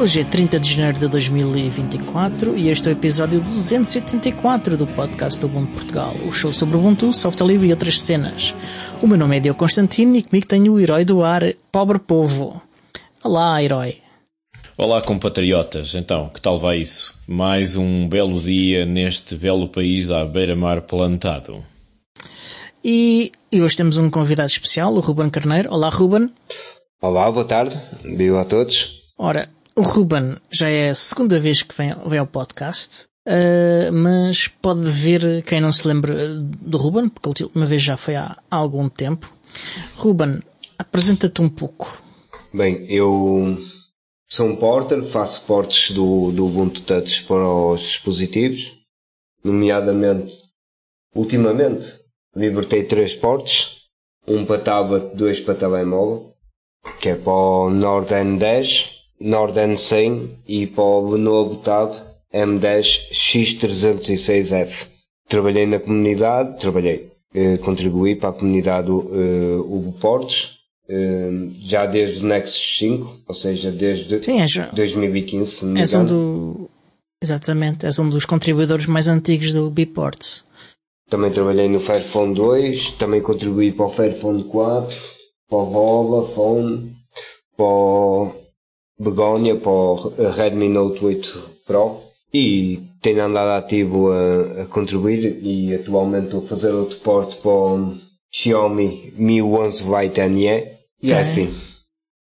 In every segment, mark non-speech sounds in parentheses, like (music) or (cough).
Hoje é 30 de janeiro de 2024 e este é o episódio 284 do podcast do Ubuntu Portugal, o show sobre Ubuntu, software livre e outras cenas. O meu nome é Diogo Constantino e comigo tenho o herói do ar, Pobre Povo. Olá, herói. Olá, compatriotas. Então, que tal vai isso? Mais um belo dia neste belo país à beira-mar plantado. E, e hoje temos um convidado especial, o Ruben Carneiro. Olá, Ruben. Olá, boa tarde. Viu a todos. Ora, o Ruben já é a segunda vez que vem, vem ao podcast, uh, mas pode ver quem não se lembra do Ruben, porque a última vez já foi há, há algum tempo. Ruben, apresenta-te um pouco. Bem, eu sou um porter, faço portes do, do Ubuntu Touch para os dispositivos, nomeadamente, ultimamente, libertei três portes, um para tablet, dois para telemóvel, que é para o Nord N10, Nord N100 e para o Lenovo Tab M10 X306F. Trabalhei na comunidade, trabalhei, eh, contribuí para a comunidade eh, Portes, eh, já desde o Nexus 5, ou seja, desde Sim, és, 2015, se não me um do. Exatamente, és um dos contribuidores mais antigos do Biports. Também trabalhei no Fairphone 2, também contribuí para o Fairphone 4, para o Vola Phone, para o Begonia, para o Redmi Note 8 Pro e tenho andado ativo a, a contribuir e atualmente estou a fazer outro porte para o Xiaomi Mi 11 Lite NE e é assim.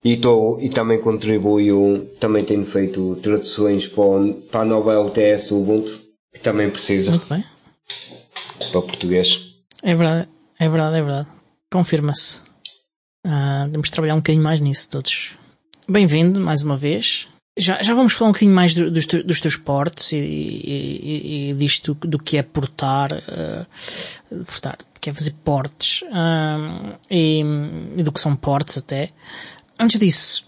E, estou, e também contribuo, também tenho feito traduções para, o- para a nova LTS Ubuntu, que também precisa Muito bem. para o português. É verdade, é verdade, é verdade. Confirma-se. Ah, temos de trabalhar um bocadinho mais nisso todos. Bem-vindo mais uma vez. Já, já vamos falar um bocadinho mais do- dos, dos teus portes e, e, e- disto do que é portar, ah, portar, que é fazer portes ah, e, e do que são portes até. Antes disso,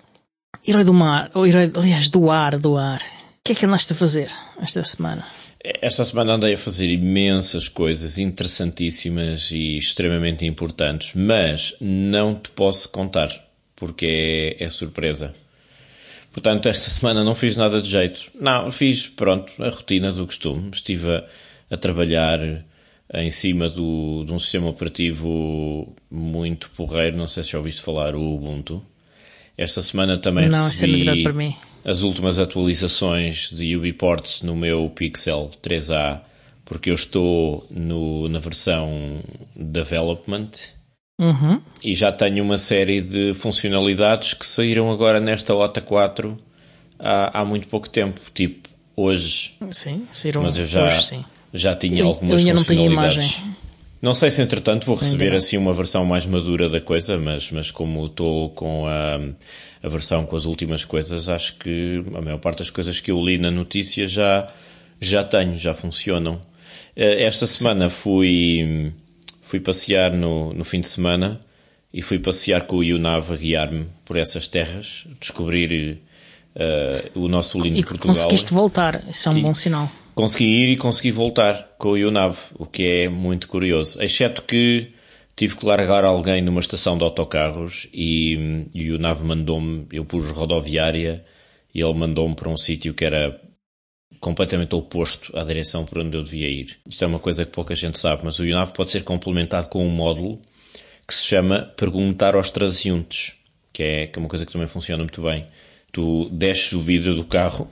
herói do mar, ou herói, aliás, do ar, do ar. O que é que andaste a fazer esta semana? Esta semana andei a fazer imensas coisas interessantíssimas e extremamente importantes, mas não te posso contar, porque é, é surpresa. Portanto, esta (laughs) semana não fiz nada de jeito. Não, fiz, pronto, a rotina do costume. Estive a, a trabalhar em cima do, de um sistema operativo muito porreiro, não sei se já ouviste falar, o Ubuntu. Esta semana também Não, é recebi mim. as últimas atualizações de UbiPorts no meu Pixel 3a, porque eu estou no, na versão Development Uhum. e já tenho uma série de funcionalidades que saíram agora nesta OTA 4 há, há muito pouco tempo, tipo hoje, Sim, saíram mas eu já, hoje, sim. já tinha Eu- algumas eu ainda não tenho imagem. Não sei se entretanto vou receber assim uma versão mais madura da coisa, mas, mas como estou com a, a versão com as últimas coisas, acho que a maior parte das coisas que eu li na notícia já, já tenho, já funcionam. Eh, Esta semana fui, fui passear no, no fim de semana e fui passear com o Yunav a guiar-me por essas terras, descobrir eh, o nosso lindo E Portugal. conseguiste voltar, isso é um E- bom sinal. Consegui ir e consegui voltar com o Ionav, o que é muito curioso. Exceto que tive que largar alguém numa estação de autocarros e, e o Ionav mandou-me, eu pus rodoviária e ele mandou-me para um sítio que era completamente oposto à direção por onde eu devia ir. Isto é uma coisa que pouca gente sabe, mas o Ionav pode ser complementado com um módulo que se chama Perguntar aos Transeuntes, que é, que é uma coisa que também funciona muito bem. Tu desces o vidro do carro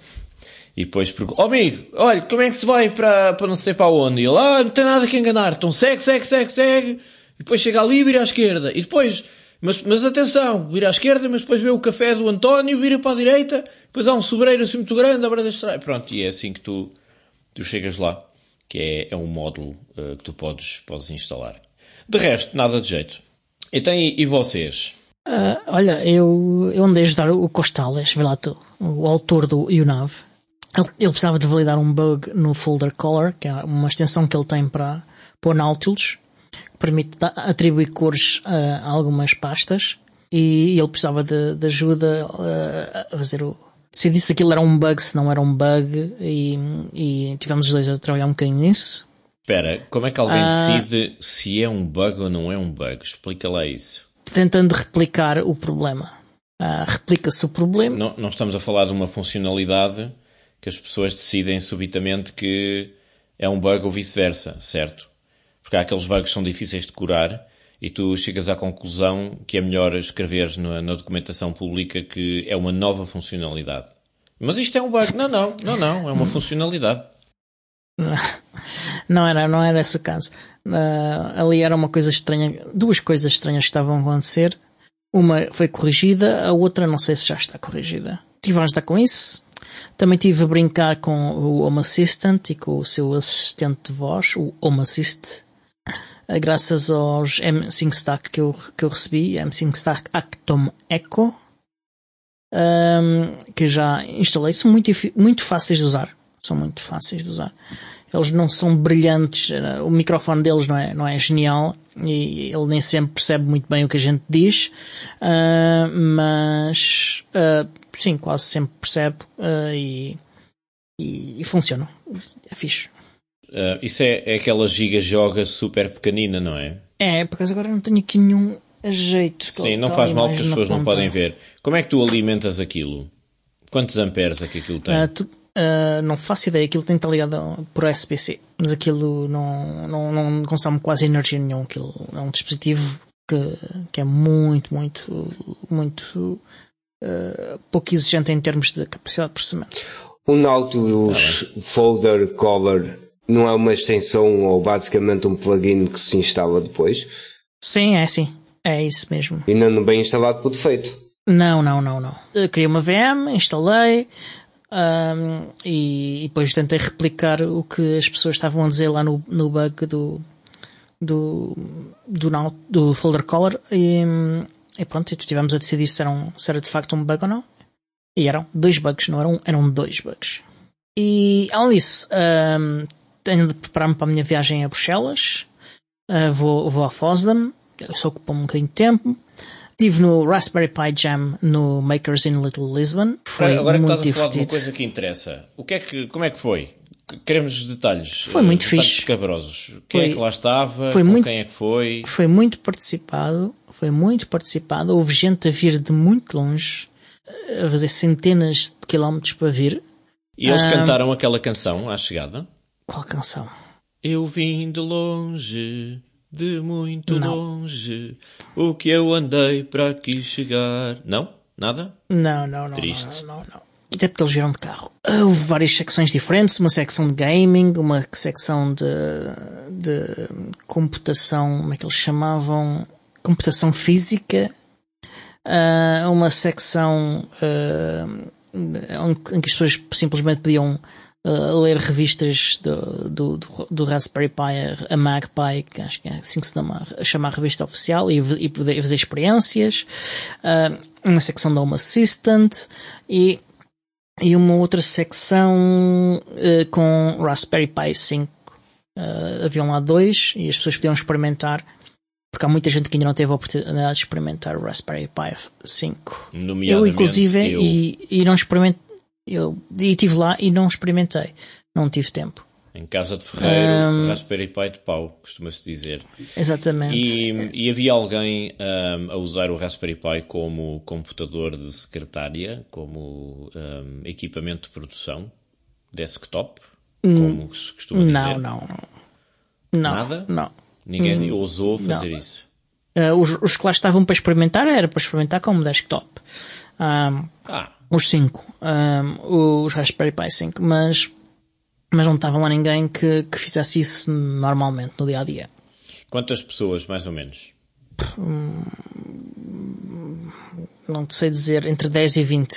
e depois pergunta, oh amigo, olha, como é que se vai para, para não sei para onde? E ele, ah, não tem nada que enganar, então segue, segue, segue, segue, e depois chega ali e vira à esquerda, e depois, mas, mas atenção, vira à esquerda, mas depois vê o café do António, vira para a direita, depois há um sobreiro assim muito grande, à beira da estrada, pronto, e é assim que tu, tu chegas lá, que é, é um módulo eh, que tu podes, podes instalar. De resto, nada de jeito. Então, e, e vocês? Ah, olha, eu, eu andei a ajudar o Costales, vê lá tu, o autor do UNAV. Ele, ele precisava de validar um bug no folder color, que é uma extensão que ele tem para, para o Nautilus, permite atribuir cores a, algumas pastas. E ele precisava de, de ajuda ah, a fazer o. Decidir se aquilo era um bug, se não era um bug, e, e tivemos os dois a trabalhar um bocadinho nisso. Espera, como é que alguém Ah. decide se é um bug ou não é um bug? Explica lá isso. tentando replicar o problema. Uh, Replica-se o problema. Não, não estamos a falar de uma funcionalidade que as pessoas decidem subitamente que é um bug ou vice-versa, certo? Porque há aqueles bugs que são difíceis de curar e tu chegas à conclusão que é melhor escreveres na, na documentação pública que é uma nova funcionalidade. Mas isto é um bug. Não, não, não, não, é uma funcionalidade. Não era, não era esse o caso. Uh, ali era uma coisa estranha, duas coisas estranhas que estavam a acontecer. Uma foi corrigida, a outra não sei se já está corrigida. Tive a ajudar com isso. Também tive a brincar com o Home Assistant e com o seu assistente de voz, o Home Assist, graças aos M5 Stack que eu, que eu recebi, M5 Stack Actom Echo, um, que já instalei. São muito, muito fáceis de usar. São muito fáceis de usar eles não são brilhantes, eh, o microfone deles não é, não é genial e ele nem sempre percebe muito bem o que a gente diz, uh, mas uh, sim, quase sempre percebe uh, e, e, e, funciona. É fixe. Isso é, é aquela giga joga super pequenina, não é? É, porque agora não tenho aqui nenhum jeito. Sim, não faz mal porque as pessoas não podem ver. Como é que tu alimentas aquilo? Quantos amperes é que aquilo tem? Tu, Uh, não faço ideia, aquilo tem que estar ligado por SPC, mas aquilo não, não, não consome quase energia nenhuma. Aquilo é um dispositivo que, que é muito, muito, muito uh, pouco exigente em termos de capacidade de processamento. O Nautilus ah, Folder Cover não é uma extensão ou basicamente um plugin que se instala depois? Sim, é sim. É isso mesmo. E não bem instalado por defeito? Não, não, não, não. Eu criei uma VM, instalei, um, e, e, depois tentei replicar o que as pessoas estavam a dizer lá no, no bug do, do, do, do folder color e, e pronto, e estivemos a decidir se, eram, se era de facto um bug ou não. E eram dois bugs, não eram, eram dois bugs. E além disso, um, tenho de preparar-me para a minha viagem a Bruxelas. Uh, vou, vou a Fosdam, isso ocupa um bocadinho de tempo. Estive no Raspberry Pi Jam no Makers in Little Lisbon. Foi Agora muito que estás a falar de uma coisa que interessa, o que é que, como é que foi? Queremos detalhes. Foi muito uh, detalhes fixe. Cabrosos. Quem foi, é que lá estava? Foi muito, quem é que foi? Foi muito participado. Foi muito participado. Houve gente a vir de muito longe, a fazer centenas de quilómetros para vir. E eles um, cantaram aquela canção à chegada? Qual canção? Eu vim de longe de muito não. longe, o que eu andei para aqui chegar. Não? Nada? Não, não, não. Triste. Não, não, não. Até porque eles vieram de carro. Houve várias secções diferentes, uma secção de gaming, uma secção de, de computação, como é que eles chamavam? Computação física, uh, uma secção uh, em que as pessoas simplesmente podiam a ler revistas do, do, do, Raspberry Pi, a Magpie, que acho que é assim que se chama, chama a revista oficial, e, e poder fazer experiências, uh, uma secção da Home Assistant e, e uma outra secção uh, com Raspberry Pi 5. Uh, haviam lá dois e as pessoas podiam experimentar porque há muita gente que ainda não teve a oportunidade de experimentar o Raspberry Pi 5. Eu, inclusive, eu... E, e não experimento, eu e estive lá e não experimentei. Não tive tempo. Em casa de ferreiro, um, Raspberry Pi de pau, costuma-se dizer. Exatamente. E, e havia alguém um, a usar o Raspberry Pi como computador de secretária, como um, equipamento de produção, desktop, hum, como se costuma dizer? Não, não. Não. Nada? Não. Ninguém hum, ousou fazer não. isso? Uh, os, os que lá estavam para experimentar era para experimentar como desktop. Ah. Os 5. Um, os Raspberry Pi 5. Mas, mas não estava lá ninguém que, que fizesse isso normalmente, no dia a dia. Quantas pessoas, mais ou menos? Hum, não sei dizer, entre 10 e 20.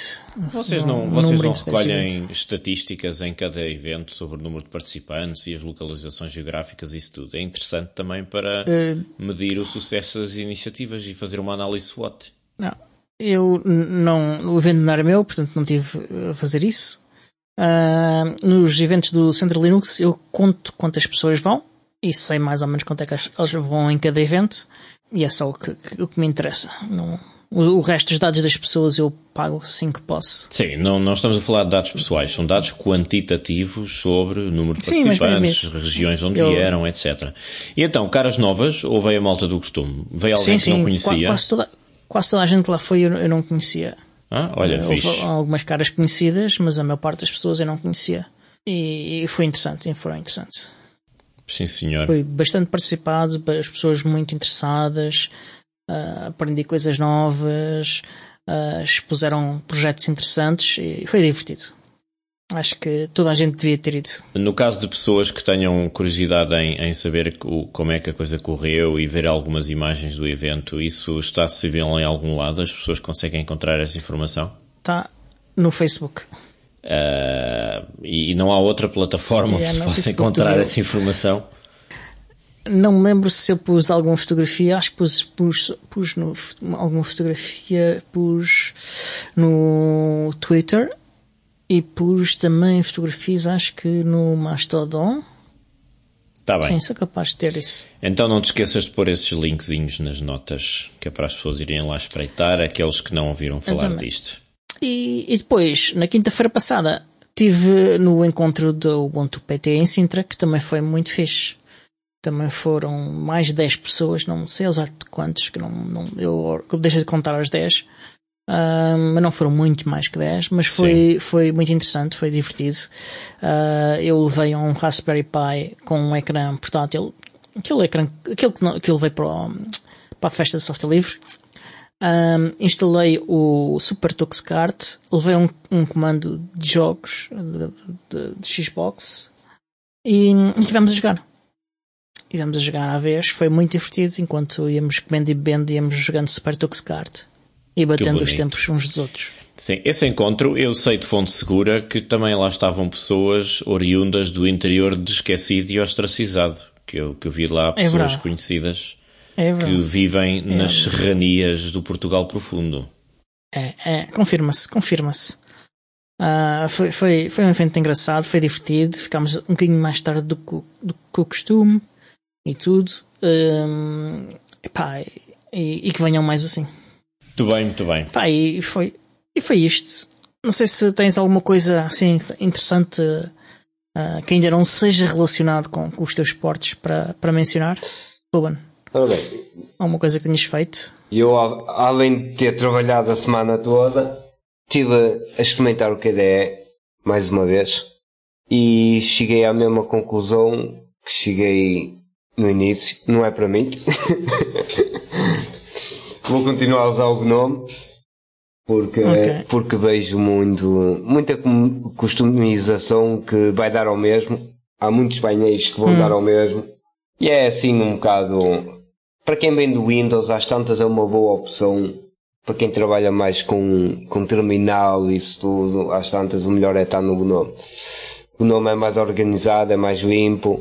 Vocês não, um, vocês não recolhem estatísticas em cada evento sobre o número de participantes e as localizações geográficas, isso tudo. É interessante também para uh, medir o sucesso das iniciativas e fazer uma análise SWOT. Não, eu não, o evento não era meu, portanto não tive a fazer isso. Uh, nos eventos do Centro Linux eu conto quantas pessoas vão e sei mais ou menos quanto é que elas vão em cada evento e é só o que, o que me interessa. Não, o, o, resto dos dados das pessoas eu pago assim que posso. Sim, não, não estamos a falar de dados pessoais, são dados quantitativos sobre o número de participantes, sim, regiões onde eu... vieram, etc. E então, caras novas ou veio a malta do costume? Veio alguém sim, que sim, não conhecia? Quase toda, Quase toda a gente lá foi eu, eu não conhecia. Ah, olha, Eh, Houve fixe. algumas caras conhecidas, mas a maior parte das pessoas eu não conhecia. E, e foi interessante, e foi interessante. Sim, senhor. Foi bastante participado, as pessoas muito interessadas, ah, aprendi coisas novas, ah, expuseram projetos interessantes e foi divertido. Acho que toda a gente devia ter ido. No caso de pessoas que tenham curiosidade em, em saber o- como é que a coisa correu e ver algumas imagens do evento, isso está acessível em algum lado? As pessoas conseguem encontrar essa informação? Está no Facebook. Ah, e não há outra plataforma onde Yeah, se no possa encontrar essa informação? Não me lembro se eu pus alguma fotografia, acho que pus, pus, pus no, alguma fotografia, pus no Twitter e pus também fotografias, acho que no Mastodon. Está bem. Sim, sou capaz de ter isso. Então não te esqueças de pôr esses linkzinhos nas notas, que é para as pessoas irem lá espreitar, aqueles que não ouviram falar Exatamente. disto. E, e depois, na quinta-feira passada, tive no encontro do Ubuntu PT em Sintra, que também foi muito fixe. Também foram mais de 10 pessoas, não sei exato quantos, que não, não, eu, deixei de contar aos 10. Mas não foram muito mais que 10, mas foi, foi muito interessante, foi divertido. Ah, eu levei um Raspberry Pi com um ecrã portátil, aquele ecrã, aquele que, não- que eu levei para, o- para a festa de software livre. Um, instalei o Super Tux Kart, levei um, um comando de jogos de, de- de Xbox e, e tivemos a jogar. E Tivemos a jogar à vez, foi muito divertido enquanto íamos comendo e bebendo, íamos jogando Super Tux Kart e batendo os tempos uns dos outros. Sim, esse encontro eu sei de fonte segura que também lá estavam pessoas oriundas do interior de esquecido e ostracizado. Que eu, que eu vi lá pessoas verdade. conhecidas É que vivem nas serranias do Portugal profundo. É, é, confirma-se, confirma-se. Ah, foi, foi, foi um evento engraçado, foi divertido. Ficámos um bocadinho mais tarde do que, o- do que o costume e tudo. Hum, epá, e, e que venham mais assim. Muito bem, muito bem. Pá, e foi, e foi isto. Não sei se tens alguma coisa assim interessante ah, que ainda não seja relacionado com, com os teus esportes para, para mencionar. Ruben, Ora bem, alguma coisa que tenhas feito? eu, a- além de ter trabalhado a semana toda, estive a experimentar o KDE mais uma vez e cheguei à mesma conclusão que cheguei no início. Não é para mim. (laughs) Vou continuar a usar o Gnome porque, Ok. porque vejo muito, muita customização que vai dar ao mesmo. Há muitos painéis que vão dar ao mesmo. E é assim um bocado. Para quem vem do Windows, às tantas é uma boa opção. Para quem trabalha mais com, com terminal e isso tudo, às tantas o melhor é estar no Gnome. O Gnome é mais organizado, é mais limpo.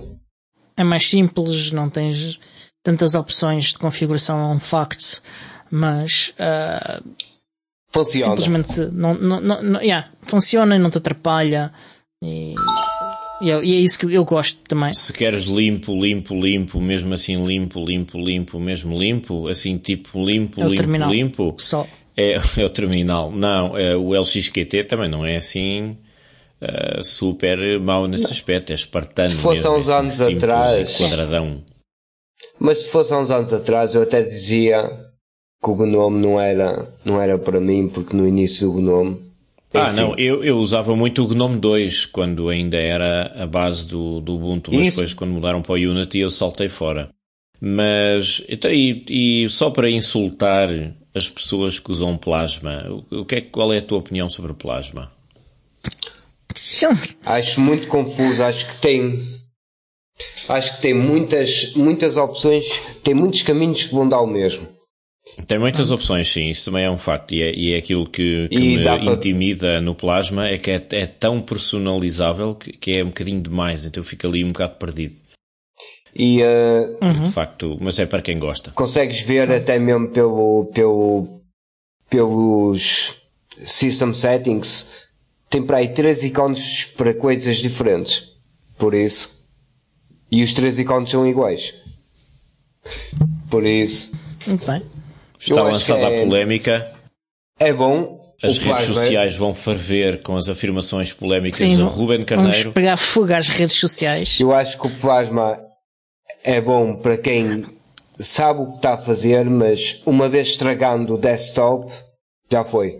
é mais simples, não tens tantas opções de configuração, é um facto, mas ah, Funciona. simplesmente não, não, não, yeah, funciona e não te atrapalha. E, e é, e é isso que eu gosto também. Se queres limpo, limpo, limpo, mesmo assim limpo, limpo, limpo, mesmo limpo, assim tipo limpo, É limpo, terminal. limpo, Só. é, (laughs) é o terminal. Não, é, o LXQT também não é assim ah, super mau nesse aspecto, é espartano. Se fosse há uns é assim, anos simples atrás- quadradão. Mas se fosse há uns anos atrás, eu até dizia que o Gnome não era, não era para mim, porque no início do Gnome. Ah, enfim, não, eu, eu usava muito o GNOME 2 quando ainda era a base do, do Ubuntu, mas Isso. depois quando mudaram para o Unity eu saltei fora. Mas, então, e, e só para insultar as pessoas que usam Plasma, o, o que é, qual é a tua opinião sobre o Plasma? (laughs) Acho muito confuso, acho que tem. Acho que tem muitas, muitas opções, tem muitos caminhos que vão dar o mesmo. Tem muitas opções, sim, isso também é um facto, e é, e é aquilo que, que E me para- intimida no Plasma, é que é, é tão personalizável que, que é um bocadinho demais, então eu fico ali um bocado perdido, E eh, de facto, mas é para quem gosta. consegues ver até mesmo pelo, pelo, pelos system settings, tem para aí três ícones para coisas diferentes. Por isso. E os três ícones são iguais. Por isso. Muito bem. Está lançada é- a polémica, É bom. as redes sociais vão ferver com as afirmações polémicas Sim, do vamos Ruben Carneiro. pegar fogo às redes sociais. Eu acho que o plasma é bom para quem sabe o que está a fazer, mas uma vez estragando o desktop, já foi.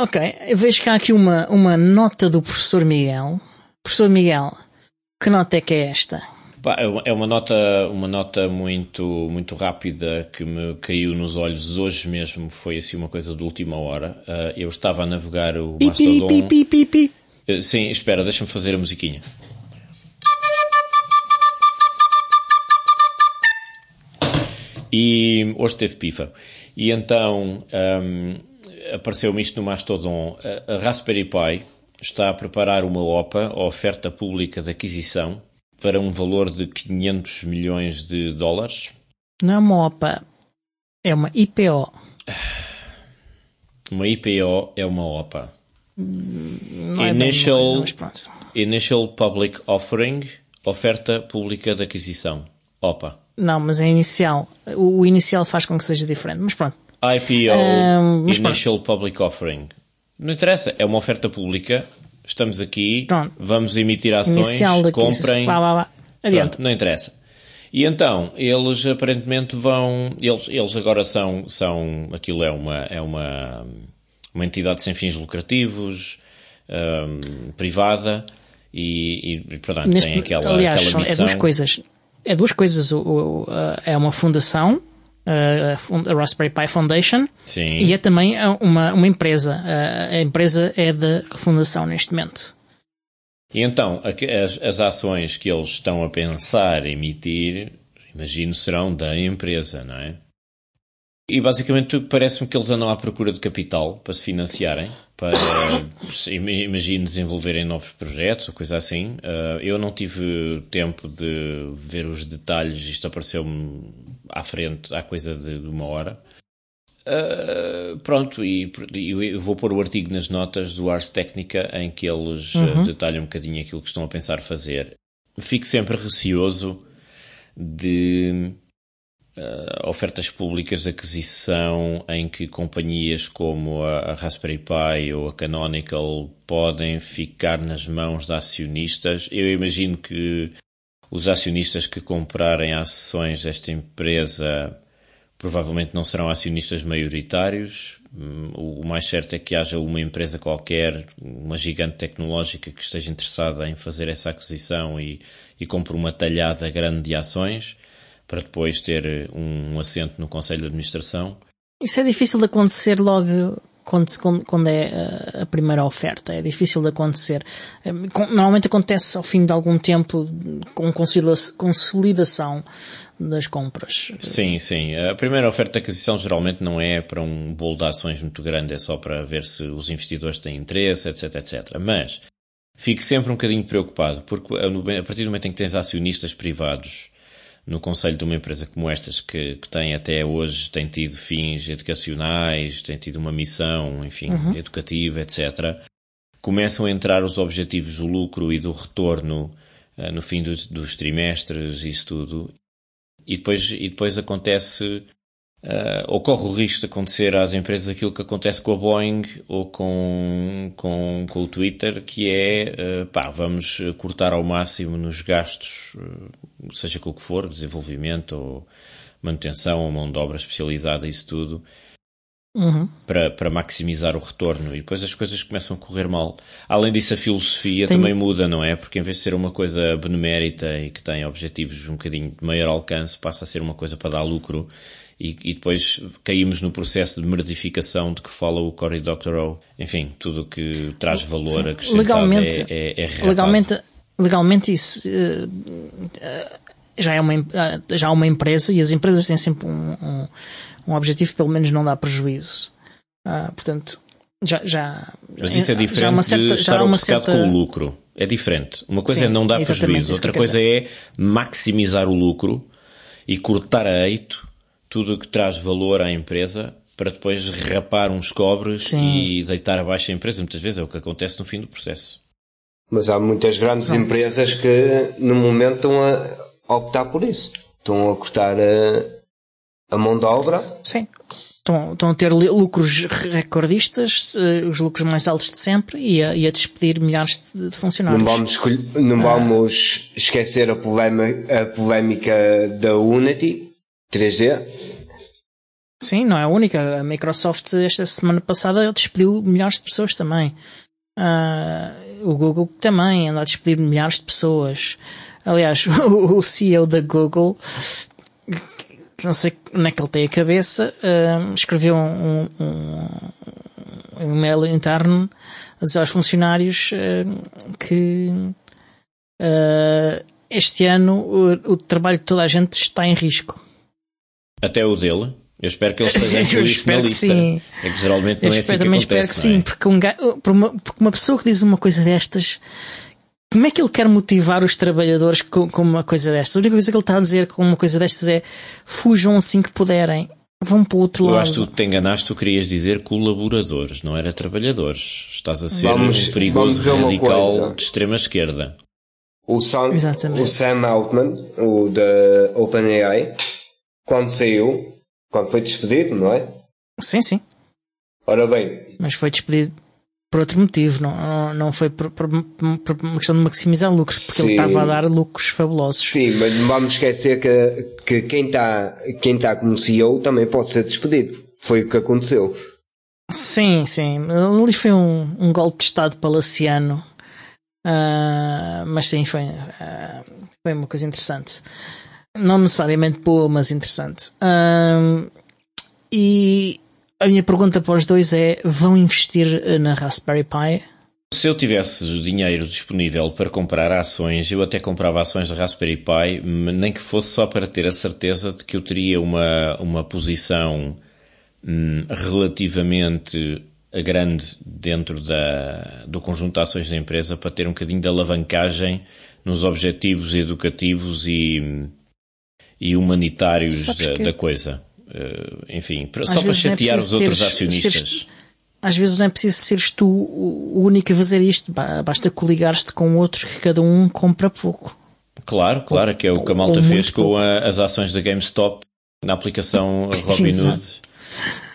Ok, eu vejo que há aqui uma, uma nota do professor Miguel. Professor Miguel, que nota é que é esta? É, é uma nota, uma nota muito, muito rápida que me caiu nos olhos hoje mesmo. Foi assim uma coisa de última hora. Uh, eu estava a navegar o Mastodon. Pi, pi, pi. Uh, sim, espera, deixa-me fazer a musiquinha. E hoje teve pífaro. E então um, apareceu-me isto no Mastodon. A, a Raspberry Pi está a preparar uma OPA, a oferta pública de aquisição, para um valor de 500 milhões de dólares. (sighs) Não é uma OPA, é uma IPO. Uma IPO é uma OPA. Não initial, é coisa, initial Public Offering, oferta pública de aquisição. OPA. Não, mas é inicial. O inicial faz com que seja diferente, mas pronto. IPO, um, Initial pronto. Public Offering. Não interessa, é uma oferta pública. Estamos aqui, pronto. vamos emitir ações, comprem. Pronto, não interessa. E então, eles aparentemente vão. Eles, eles agora são, são. Aquilo é uma, é uma, uma entidade sem fins lucrativos, um, privada, e, e portanto Neste, tem aquela, aliás, aquela missão. É duas coisas. É duas coisas. O, o, é uma fundação a Raspberry Pi Foundation Sim. e é também uma, uma empresa. A empresa é da fundação neste momento. E então, as, as ações que eles estão a pensar emitir, imagino, serão da empresa, não é? E basicamente parece-me que eles andam à procura de capital para se financiarem, para, (coughs) imagino, desenvolverem novos projetos ou coisa assim. Uh, eu não tive tempo de ver os detalhes, isto apareceu-me à frente há coisa de, de uma hora. Uh, pronto, e, e, eu vou pôr o artigo nas notas do Ars Técnica em que eles uhum. uh, detalham um bocadinho aquilo que estão a pensar fazer. Fico sempre receoso de uh, ofertas públicas de aquisição em que companhias como a, a, Raspberry Pi ou a Canonical podem ficar nas mãos de acionistas. Eu imagino que os acionistas que comprarem ações desta empresa provavelmente não serão acionistas maioritários. Hum, o mais certo é que haja uma empresa qualquer, uma gigante tecnológica que esteja interessada em fazer essa aquisição e, e compre uma talhada grande de ações para depois ter eh, um assento no Conselho de Administração. Isso é difícil de acontecer logo quando, quando é eh, a primeira oferta. É difícil de acontecer. Eh, normalmente acontece ao fim de algum tempo com consolidação das compras. Sim, sim. A primeira oferta de aquisição geralmente não é para um bolo de ações muito grande, é só para ver se os investidores têm interesse, etc, etc. Mas fico sempre um bocadinho preocupado, porque a partir do momento em que tens acionistas privados no conselho de uma empresa como estas, que, que tem até hoje, tem tido fins educacionais, tem tido uma missão, enfim, uhum. educativa, etc., começam a entrar os objetivos do lucro e do retorno uh, no fim dos, dos trimestres, isso tudo, e depois, e depois acontece Uh, ocorre o risco de acontecer às empresas aquilo que acontece com a Boeing ou com, com, com o Twitter, que é, uh, pá, vamos cortar ao máximo nos gastos, uh, seja com o que for, desenvolvimento ou manutenção ou mão de obra especializada, isso tudo, uhum. para, para maximizar o retorno. E depois as coisas começam a correr mal. Além disso, a filosofia Tenho... também muda, não é? Porque em vez de ser uma coisa benemérita e que tem objetivos um bocadinho de maior alcance, passa a ser uma coisa para dar lucro e, e, depois caímos no processo de merdificação de que fala o Cory Doctorow. Enfim, tudo o que traz valor acrescentado legalmente, é, é, é legalmente, legalmente isso uh, já é uma, uh, já é uma empresa e as empresas têm sempre um, um, um objetivo, pelo menos não dá prejuízo. Uh, portanto, já, já, Mas isso é diferente certa, de estar obcecado certa... com o lucro. É diferente. Uma coisa é Sim, é não dar prejuízo, outra coisa é maximizar o lucro e cortar a eito tudo o que traz valor à empresa para depois rapar uns cobres Sim. e deitar abaixo a empresa. Muitas vezes é o que acontece no fim do processo. Mas há muitas grandes empresas que no momento estão a optar por isso. Estão a cortar a, a mão de obra. Sim. Estão, estão a ter lucros recordistas, os lucros mais altos de sempre, e a, e a despedir milhares de, de funcionários. Não vamos, não ah. vamos esquecer a, polema, a polémica da Unity, 3D? Sim, não é a única. A Microsoft esta semana passada despediu milhares de pessoas também. Uh, o Google também anda a despedir milhares de pessoas. Aliás, (laughs) o, CEO da Google, não sei onde é que ele tem a cabeça, uh, escreveu um, um, um e-mail interno a dizer aos funcionários uh, que este ano o, o trabalho de toda a gente está em risco. Até o dele? Eu espero que ele esteja (laughs) incluído na lista. Sim. É que geralmente não eu é espero, assim que acontece, espero que é? sim, porque, um, porque, uma, porque uma pessoa que diz uma coisa destas, como é que ele quer motivar os trabalhadores com, com uma coisa destas? A única coisa que ele está a dizer com uma coisa destas é fujam assim que puderem. Vão para o outro Eu lado. acho que tu te enganaste, tu querias dizer colaboradores, não era trabalhadores. Estás a ser Vamos- um perigoso radical de extrema esquerda. O Sam, Exatamente. o Sam Altman, o da OpenAI, quando saiu, quando foi despedido, não é? Sim, sim. Ora bem, Mas foi despedido por outro motivo. Não, não, não foi por, por- por uma questão de maximizar lucros, porque ele Sim. estava a dar lucros fabulosos. sim, mas não vamos esquecer que, que quem está quem tá como CEO também pode ser despedido. Foi o que aconteceu. Sim, sim. Ali foi um, um golpe de Estado palaciano. Ah, mas sim, foi, ah, foi uma coisa interessante. Não necessariamente boa, mas interessante. Ah, e a minha pergunta para os dois é: vão investir eh, na Raspberry Pi? Se eu tivesse dinheiro disponível para comprar ações, eu até comprava ações da Raspberry Pi, nem que fosse só para ter a certeza de que eu teria uma, uma posição hum, relativamente grande dentro da, do conjunto de ações da empresa para ter um bocadinho de alavancagem nos objetivos educativos e, e humanitários da, que- da coisa. Eh, enfim, Às só para é chatear os outros teres- acionistas. seres- às vezes não é preciso seres tu o único a fazer isto, ba- basta coligares-te com outros que cada um compra pouco. Claro, claro, que é o que a malta ou fez com pouco. as ações da GameStop na aplicação (laughs) Robinhood,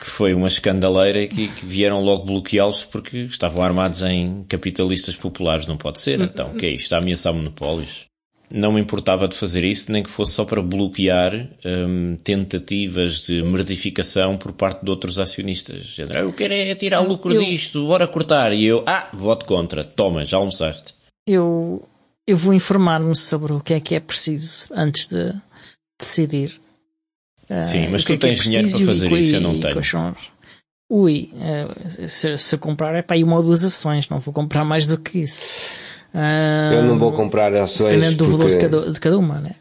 que foi uma escandaleira que, que vieram logo bloqueá-los porque estavam armados em capitalistas populares. Não pode ser, então, o que é isto? Está a ameaçar monopólios? Não me importava de fazer isso, nem que fosse só para bloquear hum, tentativas de merdificação por parte de outros acionistas. Eu quero é tirar lucro Eu- disto, bora cortar. E eu, ah, voto contra. Toma, já almoçaste. Eu, eu vou informar-me sobre o que é que é preciso antes de decidir. Ah, Sim, mas tu é é tens dinheiro para fazer e- isso, eu não tenho. são Ui, eh, se, se eu comprar é para aí uma ou duas ações, não vou comprar mais do que isso. Ah, Eu não vou comprar ações Dependendo do valor de cada, de cada uma, né?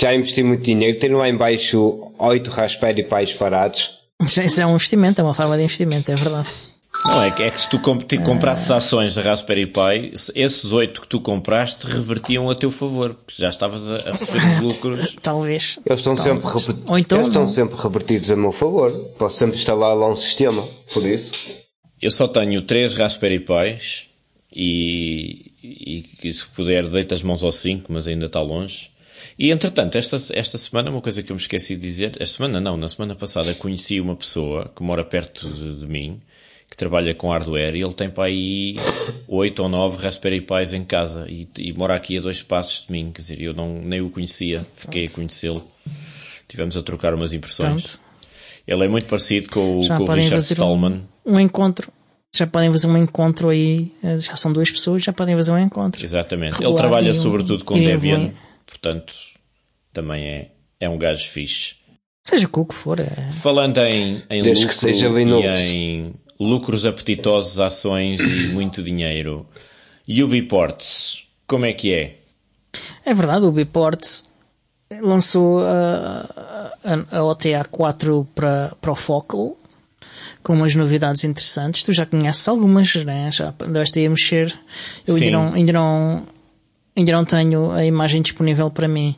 já investi muito dinheiro. Tenho lá em baixo 8 Raspberry Pis parados. Isso é um investimento, é uma forma de investimento, é verdade. Não, é que, é que se tu comp te comprasses ações da Raspberry Pi, se- esses oito que tu compraste revertiam a teu favor, porque já estavas a, a receber os (laughs) lucros. Talvez. Eles estão, sempre, Talvez. reper- Ou então eles estão sempre revertidos a meu favor. Posso sempre instalar lá um sistema. Por isso, Eu só tenho três Raspberry Pis e, e, e se puder deita as mãos ao cinco, mas ainda está longe. E entretanto, esta, esta semana, uma coisa que eu me esqueci de dizer, esta semana não, na semana passada conheci uma pessoa que mora perto de, de mim, que trabalha com hardware e ele tem para aí oito ou nove Raspberry Pis em casa e, e mora aqui a dois passos de mim, quer dizer, eu não, nem o conhecia, fiquei a conhecê-lo. Tivemos a trocar umas impressões. Pronto. Ele é muito parecido com, Já com o Richard Stallman. um, um encontro. Já podem fazer um encontro aí. eh, Já são duas pessoas, já podem fazer um encontro. Exatamente. Ele Regular trabalha e um- sobretudo com Debian, portanto, também é, é um gajo fixe. Seja com o que for. É... Falando em, em Desde que lucro seja e em lucros apetitosos, ações e muito dinheiro, Ubiports, como é que é? É verdade, o Biport lançou a, a, a OTA 4 para, para o Focal com umas novidades interessantes. Tu já conheces algumas, né? já andaste aí a mexer. Eu Sim. ainda não, ainda, não, ainda não tenho a imagem disponível para mim.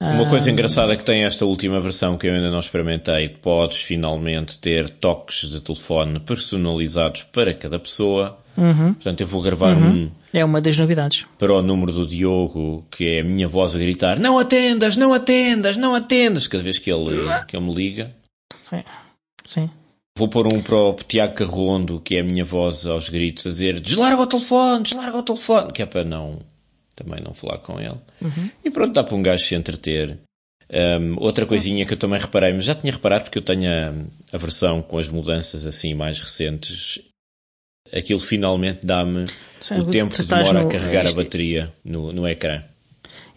Uma Ah. coisa engraçada que tem esta última versão que eu ainda não experimentei, podes finalmente ter toques de telefone personalizados para cada pessoa. Uhum. Portanto, eu vou gravar um É uma das novidades. para o número do Diogo, que é a minha voz a gritar: Não atendas, não atendas, não atendas, cada vez que ele, que ele me liga. Sim. Sim. Vou pôr um para o Tiago Carrondo, que é a minha voz aos gritos, a dizer: Deslarga o telefone, deslarga o telefone, que é para não também não falar com ele. E pronto, dá para um gajo se entreter. Um, outra coisinha que eu também reparei, mas já tinha reparado porque eu tenho a, a versão com as mudanças assim mais recentes. Aquilo finalmente dá-me o tempo que demora no, a carregar isto, a bateria no, no ecrã.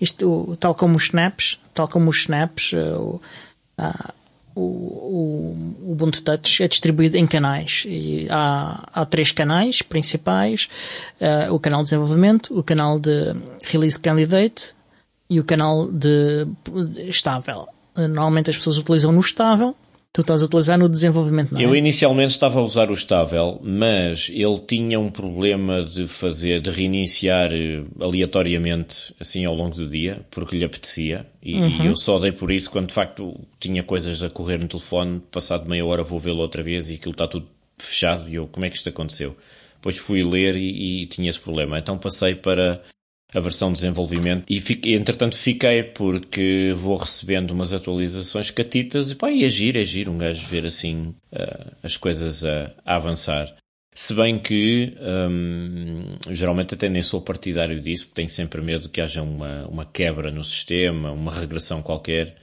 Isto, tal como os snaps, tal como os snaps, uh, uh, o, o, Ubuntu Touch é distribuído em canais. E há, há três canais principais: uh, o canal de desenvolvimento, o canal de Release Candidate e o canal de, de estável. Uh, normalmente as pessoas utilizam no estável Tu estás a utilizar no desenvolvimento, não é? Eu inicialmente estava a usar o estável, mas ele tinha um problema de fazer, de reiniciar eh, aleatoriamente, assim, ao longo do dia, porque lhe apetecia. E, uhum. eu só dei por isso quando, de facto, tinha coisas a correr no telefone. Passado meia hora vou vê-lo outra vez e aquilo está tudo fechado. E eu, como é que isto aconteceu? Depois fui ler e, e tinha esse problema. Então passei para a versão de desenvolvimento e fiquei, entretanto fiquei porque vou recebendo umas atualizações catitas e pá, e agir, é agir é um gajo ver assim uh, as coisas a, a, avançar. Se bem que um, geralmente até nem sou partidário disso, porque tenho sempre medo que haja uma, uma quebra no sistema, uma regressão qualquer.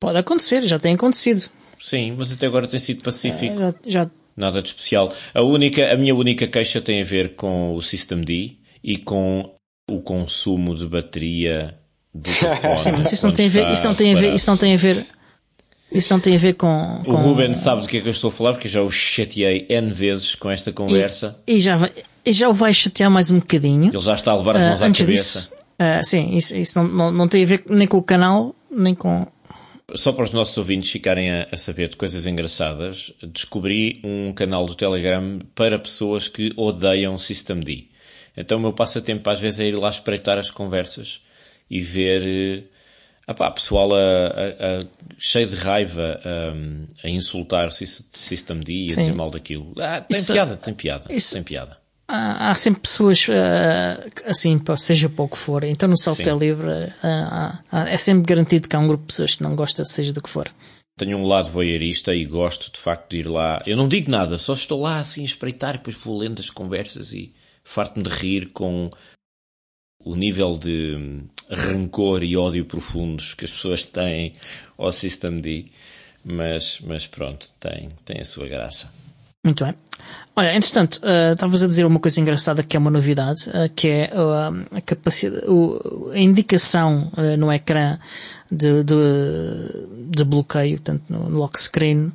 Pode acontecer, já tem acontecido. Sim, mas até agora tem sido pacífico. É, já, já... Nada de especial. A, única, a minha única queixa tem a ver com o System D e com o consumo de bateria do telefone. (laughs) Sim, mas isso não tem a ver, isso não tem a ver, isso não tem a ver. Isso não tem a ver com, com... O Ruben sabe do que é que eu estou a falar, porque já o chateei N vezes com esta conversa. E, e já, vai, e já o vai chatear mais um bocadinho. Ele já está a levar as mãos uh, à cabeça. Disso, uh, sim, isso, isso não, não, não tem a ver nem com o canal, nem com. Só para os nossos ouvintes ficarem a, a, saber de coisas engraçadas, descobri um canal do Telegram para pessoas que odeiam System D. Então o meu passatempo às vezes é ir lá espreitar as conversas e ver uh, apá, pessoal a, a, a, cheio de raiva a, a insultar System D e a dizer mal daquilo. Ah, tem isso, piada, tem piada, isso, tem piada. Há, há sempre pessoas uh, assim, seja pouco for. Então no software livre uh, é sempre garantido que há um grupo de pessoas que não gosta, seja do que for tenho um lado voyeurista e gosto de facto de ir lá. Eu não digo nada, só estou lá assim a espreitar e depois vou lendo as conversas e farto-me de rir com o nível de rancor e ódio profundos que as pessoas têm ao System D, mas, mas pronto, tem, tem a sua graça. Muito bem. Olha, entretanto, uh, estavas a dizer uma coisa engraçada que é uma novidade, uh, que é uh, a capacidade, a indicação no ecrã de, de, de bloqueio, tanto no lock screen,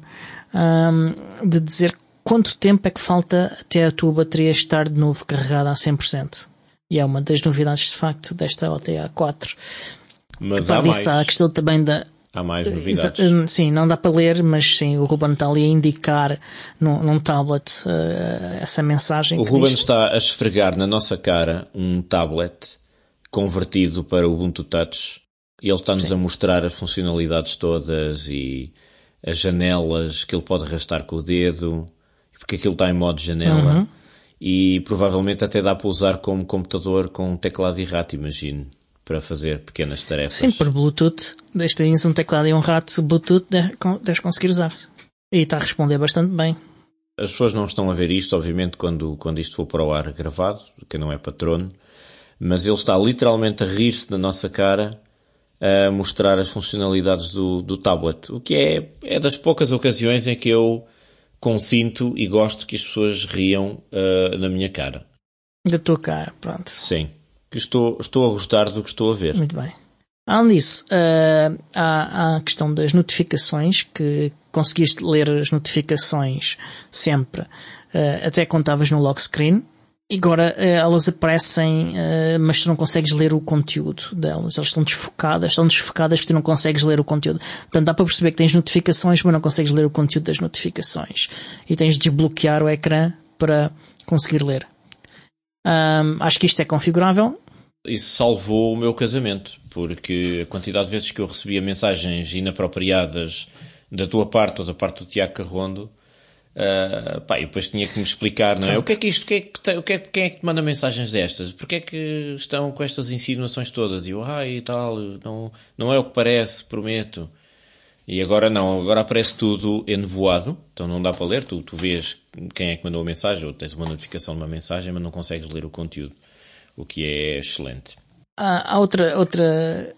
um, de dizer quanto tempo é que falta até a tua bateria estar de novo carregada a 100%? E é uma das novidades de facto desta OTA 4. Mas há mais. a questão também da, Há mais novidades. Hum, sim, não dá para ler, mas sim, o Ruben está ali a indicar num, num tablet uh, essa mensagem. O Ruben diz... está a esfregar na nossa cara um tablet convertido para o Ubuntu Touch e ele está-nos a mostrar as funcionalidades todas e as janelas que ele pode arrastar com o dedo porque aquilo está em modo janela uhum. e provavelmente até dá para usar como computador com teclado e rato, imagino, para fazer pequenas tarefas. Sim, por Bluetooth, desde tens um teclado e um rato Bluetooth, deves conseguir usar. E está a responder bastante bem. As pessoas não estão a ver isto, obviamente, quando, quando isto for para o ar gravado, que não é patrono, mas ele está literalmente a rir-se da nossa cara a mostrar as funcionalidades do, do tablet, o que é, é das poucas ocasiões em que eu consinto e gosto que as pessoas riam uh, na minha cara. Da tua cara, pronto. Sim. Que estou, estou a gostar do que estou a ver. Muito bem. Além disso, uh, há, há, a questão das notificações, que conseguiste ler as notificações sempre, uh, até quando estavas no lock screen, agora eh, elas aparecem, eh, mas tu não consegues ler o conteúdo delas. Elas estão desfocadas, estão desfocadas que tu não consegues ler o conteúdo. Portanto, dá para perceber que tens notificações, mas não consegues ler o conteúdo das notificações. E tens de desbloquear o ecrã para conseguir ler. Um, acho que isto é configurável. Isso salvou o meu casamento, porque a quantidade de vezes que eu recebia mensagens inapropriadas da tua parte ou da parte do Tiago Carrondo Uh, pá, e depois tinha que me explicar, não é? O que é que isto, o que é que, o que é, quem é que te manda mensagens destas? Porquê é que estão com estas insinuações todas? E eu, ai e tal, não, não é o que parece, prometo. E agora não, agora aparece tudo enevoado, então não dá para ler, tu, tu vês quem é que mandou a mensagem, ou tens uma notificação de uma mensagem, mas não consegues ler o conteúdo, o que é excelente. há outra, outra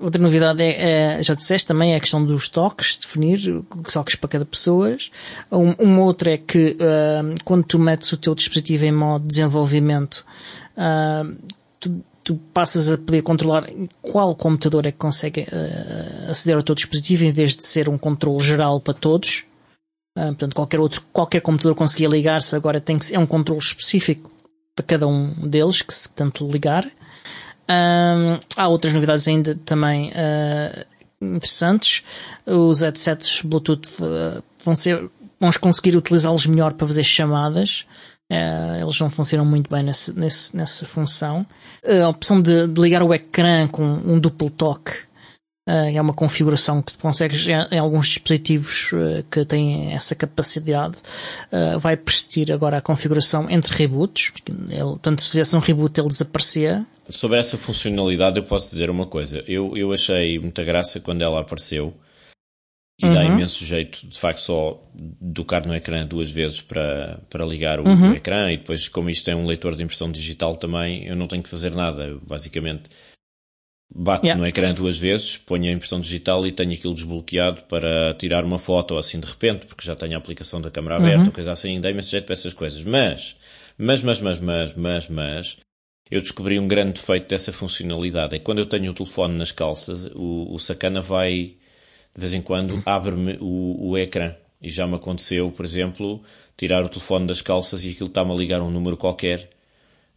Outra novidade é, é, já disseste também, é a questão dos toques, definir toques para cada pessoa. Um, uma outra é que uh, quando tu metes o teu dispositivo em modo de desenvolvimento, uh, tu, tu, passas a poder controlar qual computador é que consegue uh, aceder ao teu dispositivo em vez de ser um controle geral para todos. portanto, qualquer outro, qualquer computador conseguia ligar-se, agora tem que é um controle específico para cada um deles que se tente ligar. Um, há outras novidades ainda também uh, interessantes. Os headsets Bluetooth uh, vão ser, vamos conseguir utilizá-los melhor para fazer chamadas. Uh, eles não funcionam muito bem nesse, nessa função. a opção de, de, ligar o ecrã com um duplo toque é uma configuração que consegues em alguns dispositivos que têm essa capacidade. vai persistir agora a configuração entre reboots. Ele, tanto se tivesse um reboot ele desaparecia Sobre essa funcionalidade eu posso dizer uma coisa. Eu, eu achei muita graça quando ela apareceu e uhum. dá imenso jeito, de facto, só tocar no ecrã duas vezes para, para ligar o, uhum. o, ecrã e depois, como isto é um leitor de impressão digital também, eu não tenho que fazer nada. Basicamente, bato yeah. no ecrã duas vezes, ponho a impressão digital e tenho aquilo desbloqueado para tirar uma foto assim de repente, porque já tenho a aplicação da câmera aberta, uhum. coisa assim, dá imenso jeito para essas coisas. Mas, mas, mas, mas, mas, mas, mas, eu descobri um grande defeito dessa funcionalidade. É quando eu tenho o telefone nas calças, o, o sacana vai, de vez em quando, abre-me o, o ecrã. E já me aconteceu, por exemplo, tirar o telefone das calças e aquilo está-me a ligar um número qualquer,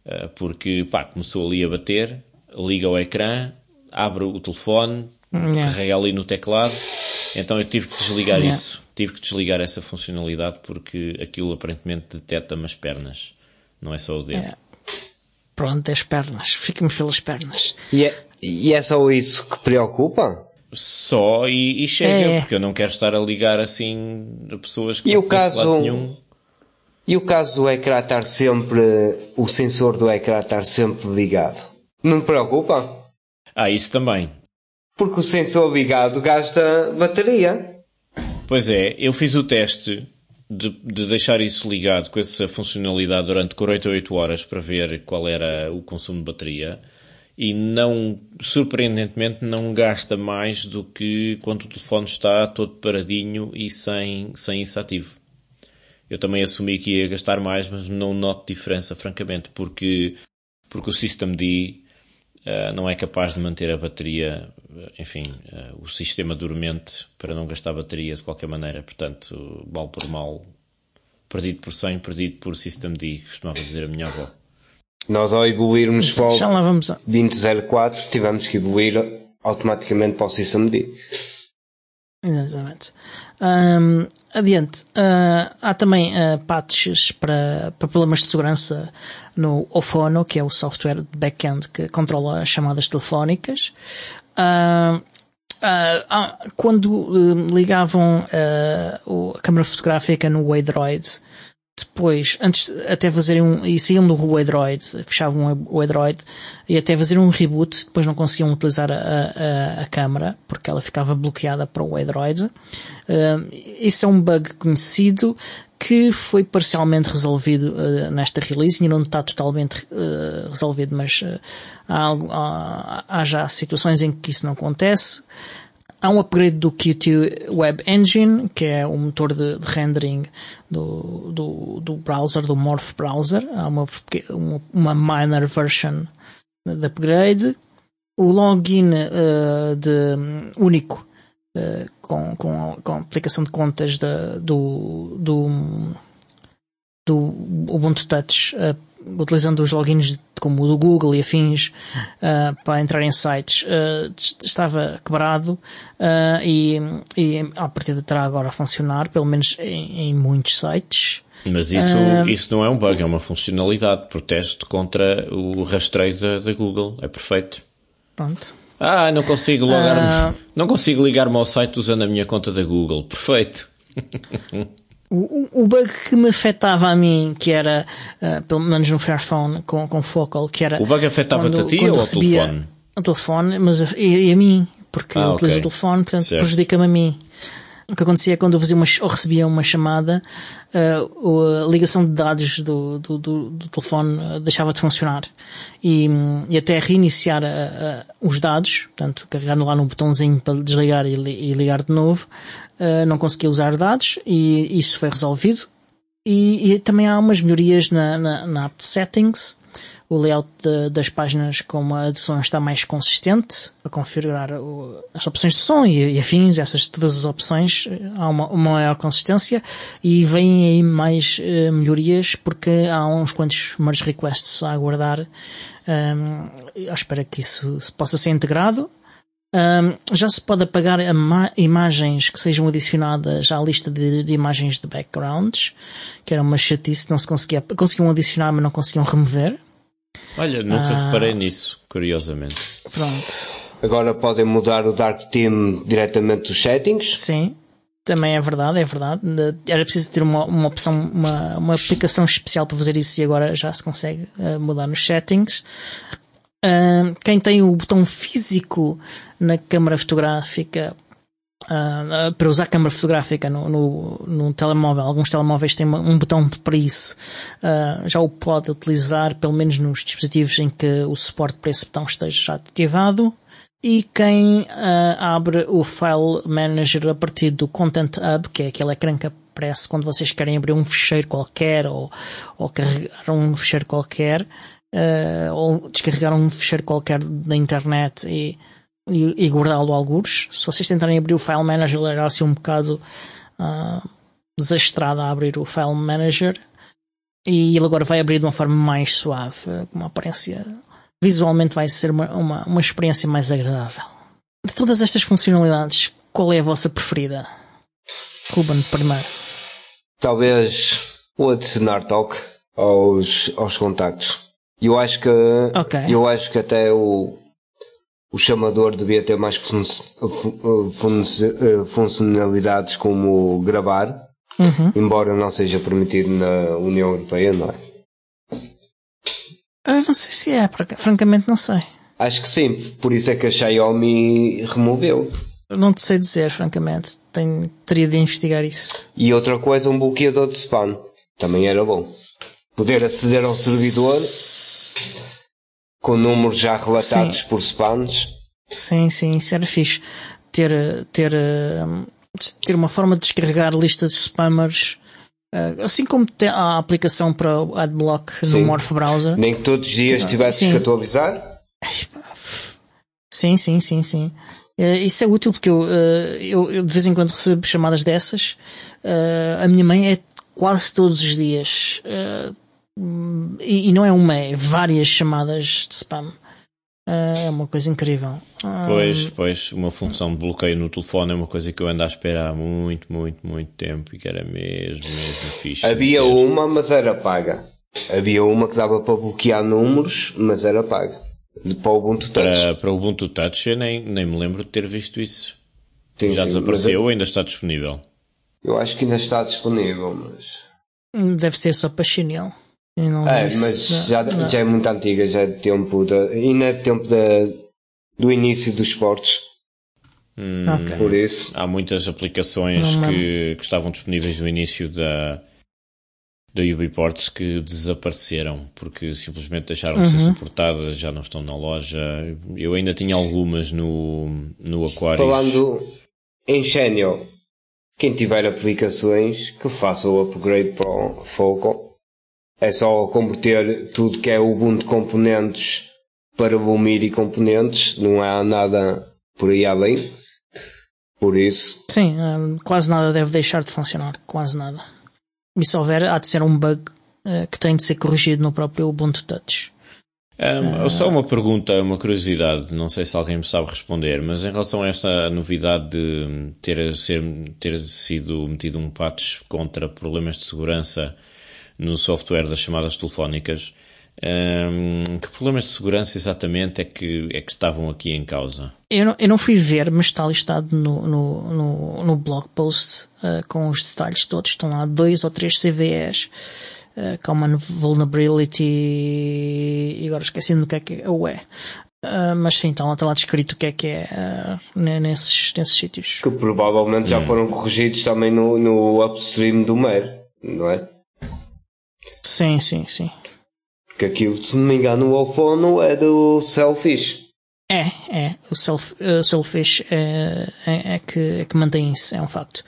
eh, porque pá, começou ali a bater, liga o ecrã, abre o telefone, yeah. carrega ali no teclado. Então eu tive que desligar yeah. isso, tive que desligar essa funcionalidade porque aquilo aparentemente detecta-me as pernas, não é só o dedo. Yeah. Pronto, as pernas. Fiquemos pelas pernas. E é, e é só isso que preocupa? Só e, e chega, é. porque eu não quero estar a ligar assim a pessoas que e o caso nenhum. E o caso do ecrã estar sempre, o sensor do ecrã estar sempre ligado? Não me preocupa? Ah, isso também. Porque o sensor ligado gasta bateria. Pois é, eu fiz o teste de, de, deixar isso ligado com essa funcionalidade durante 48 horas para ver qual era o consumo de bateria e não, surpreendentemente, não gasta mais do que quando o telefone está todo paradinho e sem, sem isso ativo. Eu também assumi que ia gastar mais, mas não noto diferença, francamente, porque, porque o System D uh, não é capaz de manter a bateria, enfim, uh, o sistema dormente para não gastar bateria de qualquer maneira. Portanto, mal por mal, perdido por 100, perdido por System D, costumava dizer a minha avó. Nós ao evoluirmos para o 2004 tivemos que evoluir automaticamente para o System D. Exatamente. Um, adiante. Uh, há também uh, patches para, para problemas de segurança no Ophono, que é o software de backend que controla as chamadas telefónicas. Uh, quando ligavam a câmera fotográfica no Waydroid, depois, antes até fazerem um, e saíam do Android, fechavam o Android e até fazer um reboot, depois não conseguiam utilizar a, a, a câmera porque ela ficava bloqueada para o Android. Uh, isso é um bug conhecido que foi parcialmente resolvido uh, nesta release e não está totalmente uh, resolvido, mas há, há, há já situações em que isso não acontece. Há um upgrade do Qt Web Engine, que é o motor de, de rendering do, do, do, browser, do Morph Browser. Há uma, uma minor version de upgrade. O login uh, de, único uh, com, com, com aplicação de contas do, do, do Ubuntu Touch uh, utilizando os logins como o do Google e afins uh, para entrar em sites uh, estava quebrado uh, e, e a partir de terá agora a funcionar, pelo menos em, em muitos sites. Mas isso, isso não é um bug, é uma funcionalidade. Protesto contra o rastreio da, da Google. É perfeito. Pronto. Ah, não consigo logar não consigo ligar-me ao site usando a minha conta da Google. Perfeito. (laughs) O, o bug que me afetava a mim, que era, uh, pelo menos no Fairphone com, com Focal, que era. O bug afetava-te a ti ou ao telefone? O telefone, mas a, e, e a mim, porque ah, eu utilizo okay. o telefone, portanto prejudica-me a mim. O que acontecia é quando eu fazia uma, ou recebia uma chamada, uh, a ligação de dados do, do, do, do telefone uh, deixava de funcionar. E, e até reiniciar uh, os dados, portanto, carregar lá no botãozinho para desligar e, e ligar de novo, não conseguia usar dados e isso foi resolvido. E, e também há umas melhorias na, na, na app settings, o layout de, das páginas com a de som está mais consistente, a configurar o, as opções de som e, e, afins, essas todas as opções, há uma, uma maior consistência e vêm aí mais uh, melhorias porque há uns quantos merge requests a aguardar um, à espera que isso possa ser integrado. Um, já se pode apagar imagens que sejam adicionadas à lista de, de, imagens de backgrounds, que era uma chatice, não se conseguia, conseguiam adicionar, mas não conseguiam remover. Olha, nunca ah, reparei nisso, curiosamente. Pronto. Agora podem mudar o Dark Team diretamente dos settings? Sim, também é verdade, é verdade. Era preciso ter uma, uma opção, uma, uma aplicação especial para fazer isso e agora já se consegue uh, mudar nos settings. Quem tem o botão físico na câmara fotográfica Uh, para usar câmara fotográfica no, no, no, telemóvel, alguns telemóveis têm um botão para isso, uh, já o pode utilizar pelo menos nos dispositivos em que o suporte para esse botão esteja já ativado. E quem uh, abre o File Manager a partir do Content Hub, que é aquele ecrã que aparece quando vocês querem abrir um fecheiro qualquer ou, ou carregar um fecheiro qualquer, ou descarregar um fecheiro qualquer da internet e e, e guardá-lo alguns. Se vocês tentarem abrir o File Manager, ele era assim um bocado uh, desastrado a abrir o File Manager. E ele agora vai abrir de uma forma mais suave, com uma aparência. Visualmente vai ser uma, uma, uma experiência mais agradável. De todas estas funcionalidades, qual é a vossa preferida? Ruben, primeiro. Talvez o adicionar toque aos, aos contactos. Eu acho que, okay. eu acho que até o, o chamador devia ter mais fun fun funcionalidades como gravar, uhum. embora não seja permitido na União Europeia, não é? Eu não sei se é, francamente não sei. Acho que sim, por isso é que a Xiaomi removeu. Eu não te sei dizer, francamente. Tenho, teria de investigar isso. E outra coisa, um bloqueador de spam. Também era bom. Poder aceder ao servidor com números já relatados sim. por spams. Sim, sim, isso era fixe. Ter, ter, ter uma forma de descarregar listas de spammers. Eh, assim como a aplicação para o Adblock sim. no Morph Browser. Nem que todos os dias tivesses sim. que atualizar? Sim, sim, sim, sim. Uh, isso é útil porque eu, uh, eu, eu, de vez em quando recebo chamadas dessas. Uh, a minha mãe é quase todos os dias. E, e, não é uma, é várias chamadas de spam. É uma coisa incrível. Pois, pois, uma função de bloqueio no telefone é uma coisa que eu ando a esperar há muito, muito, muito tempo e que era mesmo, mesmo fixe. Havia uma, mas era paga. Havia uma que dava para bloquear números, mas era paga. Para o Ubuntu Touch. Para, para o Ubuntu Touch eu nem, nem me lembro de ter visto isso. Sim, Já sim, desapareceu ou ainda está disponível? Eu acho que ainda está disponível, mas. Deve ser só para chinelo. É, mas já, já é muito antiga, já é de tempo de, ainda é de tempo de, do início dos esportes. Hum, okay. Por isso. Há muitas aplicações que, que, estavam disponíveis no início da, da Ubiports que desapareceram porque simplesmente deixaram de ser uhum. suportadas, já não estão na loja. Eu ainda tinha algumas no, no Aquarius. Falando em Xenio, quem tiver aplicações que faça o upgrade para o Foco é só converter tudo que é Ubuntu componentes para Lumir e componentes, não há nada por aí além. Por isso. Sim, eh, quase nada deve deixar de funcionar, quase nada. E se houver, há de ser um bug uh, que tem de ser corrigido no próprio Ubuntu Touch. Um, uh, só uma pergunta, uma curiosidade, não sei se alguém me sabe responder, mas em relação a esta novidade de ter, ser, ter sido metido um patch contra problemas de segurança no software das chamadas telefónicas. Um, que problemas de segurança exatamente é que, é que estavam aqui em causa? Eu não, eu não fui ver, mas está listado no, no, no, no blog post uh, com os detalhes todos. Estão lá dois ou três CVEs, uh, Common Vulnerability, e agora esqueci do que é que é o é. Uh, mas sim, está lá, está lá descrito o que é que é uh, nesses, nesses sítios. Que provavelmente já hum. foram corrigidos também no, no upstream do Mer, não é? Sim, sim, sim. Que aquilo, se não me engano, o Alfono é do Selfish. É, é. O self, uh, Selfish é, é, é, que, é que mantém isso, é um facto.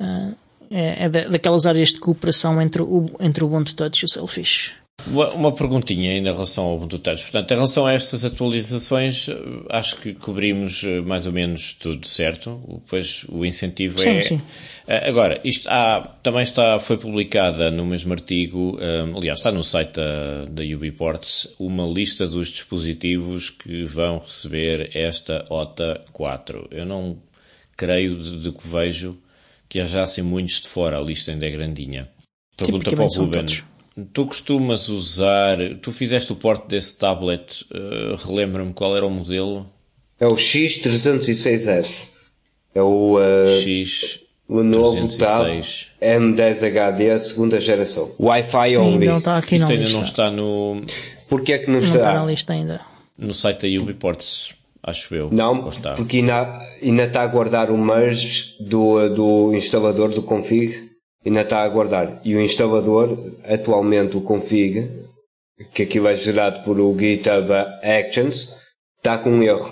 Uh, é, é da, daquelas áreas de cooperação entre o, entre o Ubuntu Touch e o Selfish. Uma, uma perguntinha em relação ao Ubuntu Touch. Portanto, em relação a estas atualizações, acho que cobrimos eh, mais ou menos tudo, certo? Pois o incentivo sim, é. Sim. Eh, agora, isto há, também está, foi publicada no mesmo artigo, eh, aliás, está no site da, da Ubiports, uma lista dos dispositivos que vão receber esta OTA 4. Eu não creio de, de que vejo que haja assim muitos de fora, a lista ainda é grandinha. Pergunta para o Ruben. Tu costumas usar. Tu fizeste o porte desse tablet, uh, relembra-me qual era o modelo? É o X306F. É o. Uh, X. O novo tab M10HD segunda geração. Wi-Fi Sim, only. Não está aqui Isso na ainda lista. não está no. Porquê é que não, não está? está na lista ainda. No site da Ubiports, acho eu. Não, porque ainda, ainda está a guardar o merge do, do instalador do config ainda está a aguardar. E o instalador, atualmente o config, que aquilo é gerado por o GitHub Actions, está com um erro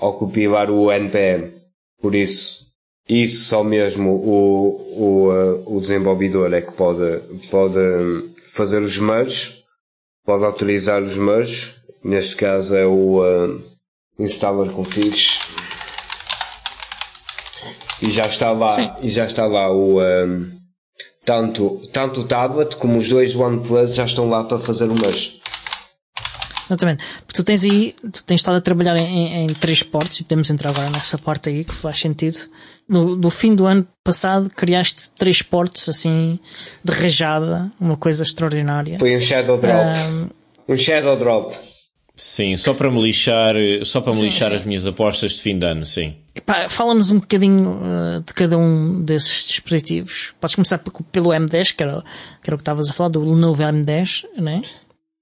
ao compilar o NPM. Por isso, isso só mesmo o, o, uh, o desenvolvedor é que pode, pode fazer os merges, pode autorizar os merges. Neste caso é o uh, installer configs. E já está lá, Sim. e já está lá o, um, tanto, tanto o tablet como os dois OnePlus já estão lá para fazer o mesh. Exatamente. Porque tu tens aí, tu tens estado a trabalhar em, em, três portos e podemos entrar agora nessa parte aí que faz sentido. No, no fim do ano passado criaste três portos assim de rajada, uma coisa extraordinária. Foi um shadow drop. Um, um shadow drop. Sim, só para me lixar, só para me sim, lixar sim. as minhas apostas de fim de ano, sim. Fala-nos um bocadinho uh, de cada um desses dispositivos. Podes começar pelo M10, que era, que era o que estavas a falar, do Lenovo M10, não é?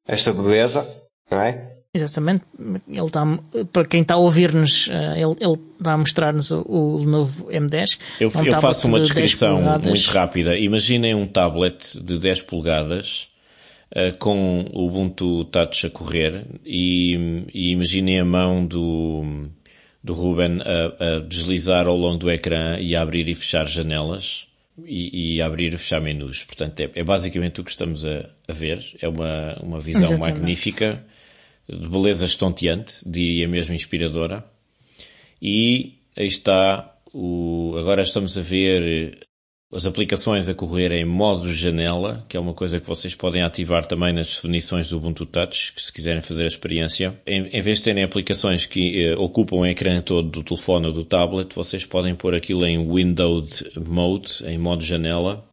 Esta beleza, não é? Exatamente. Ele está, para quem está a ouvir-nos, uh, ele, ele está a mostrar-nos o, o Lenovo M10. Eu, um eu faço uma de descrição muito rápida. Imaginem um tablet de 10 polegadas Uh, com o Ubuntu Touch a correr e, e imaginem a mão do, do Ruben a, a, deslizar ao longo do ecrã e a abrir e fechar janelas e, e abrir e fechar menus. Portanto, é, é basicamente o que estamos a, a, ver. É uma, uma visão Exatamente. magnífica, de beleza estonteante, diria mesmo inspiradora. E aí está o, agora estamos a ver as aplicações a correr em modo janela, que é uma coisa que vocês podem ativar também nas definições do Ubuntu Touch, se quiserem fazer a experiência. Em, em vez de terem aplicações que eh, ocupam o ecrã todo do telefone ou do tablet, vocês podem pôr aquilo em Windowed Mode, em modo janela,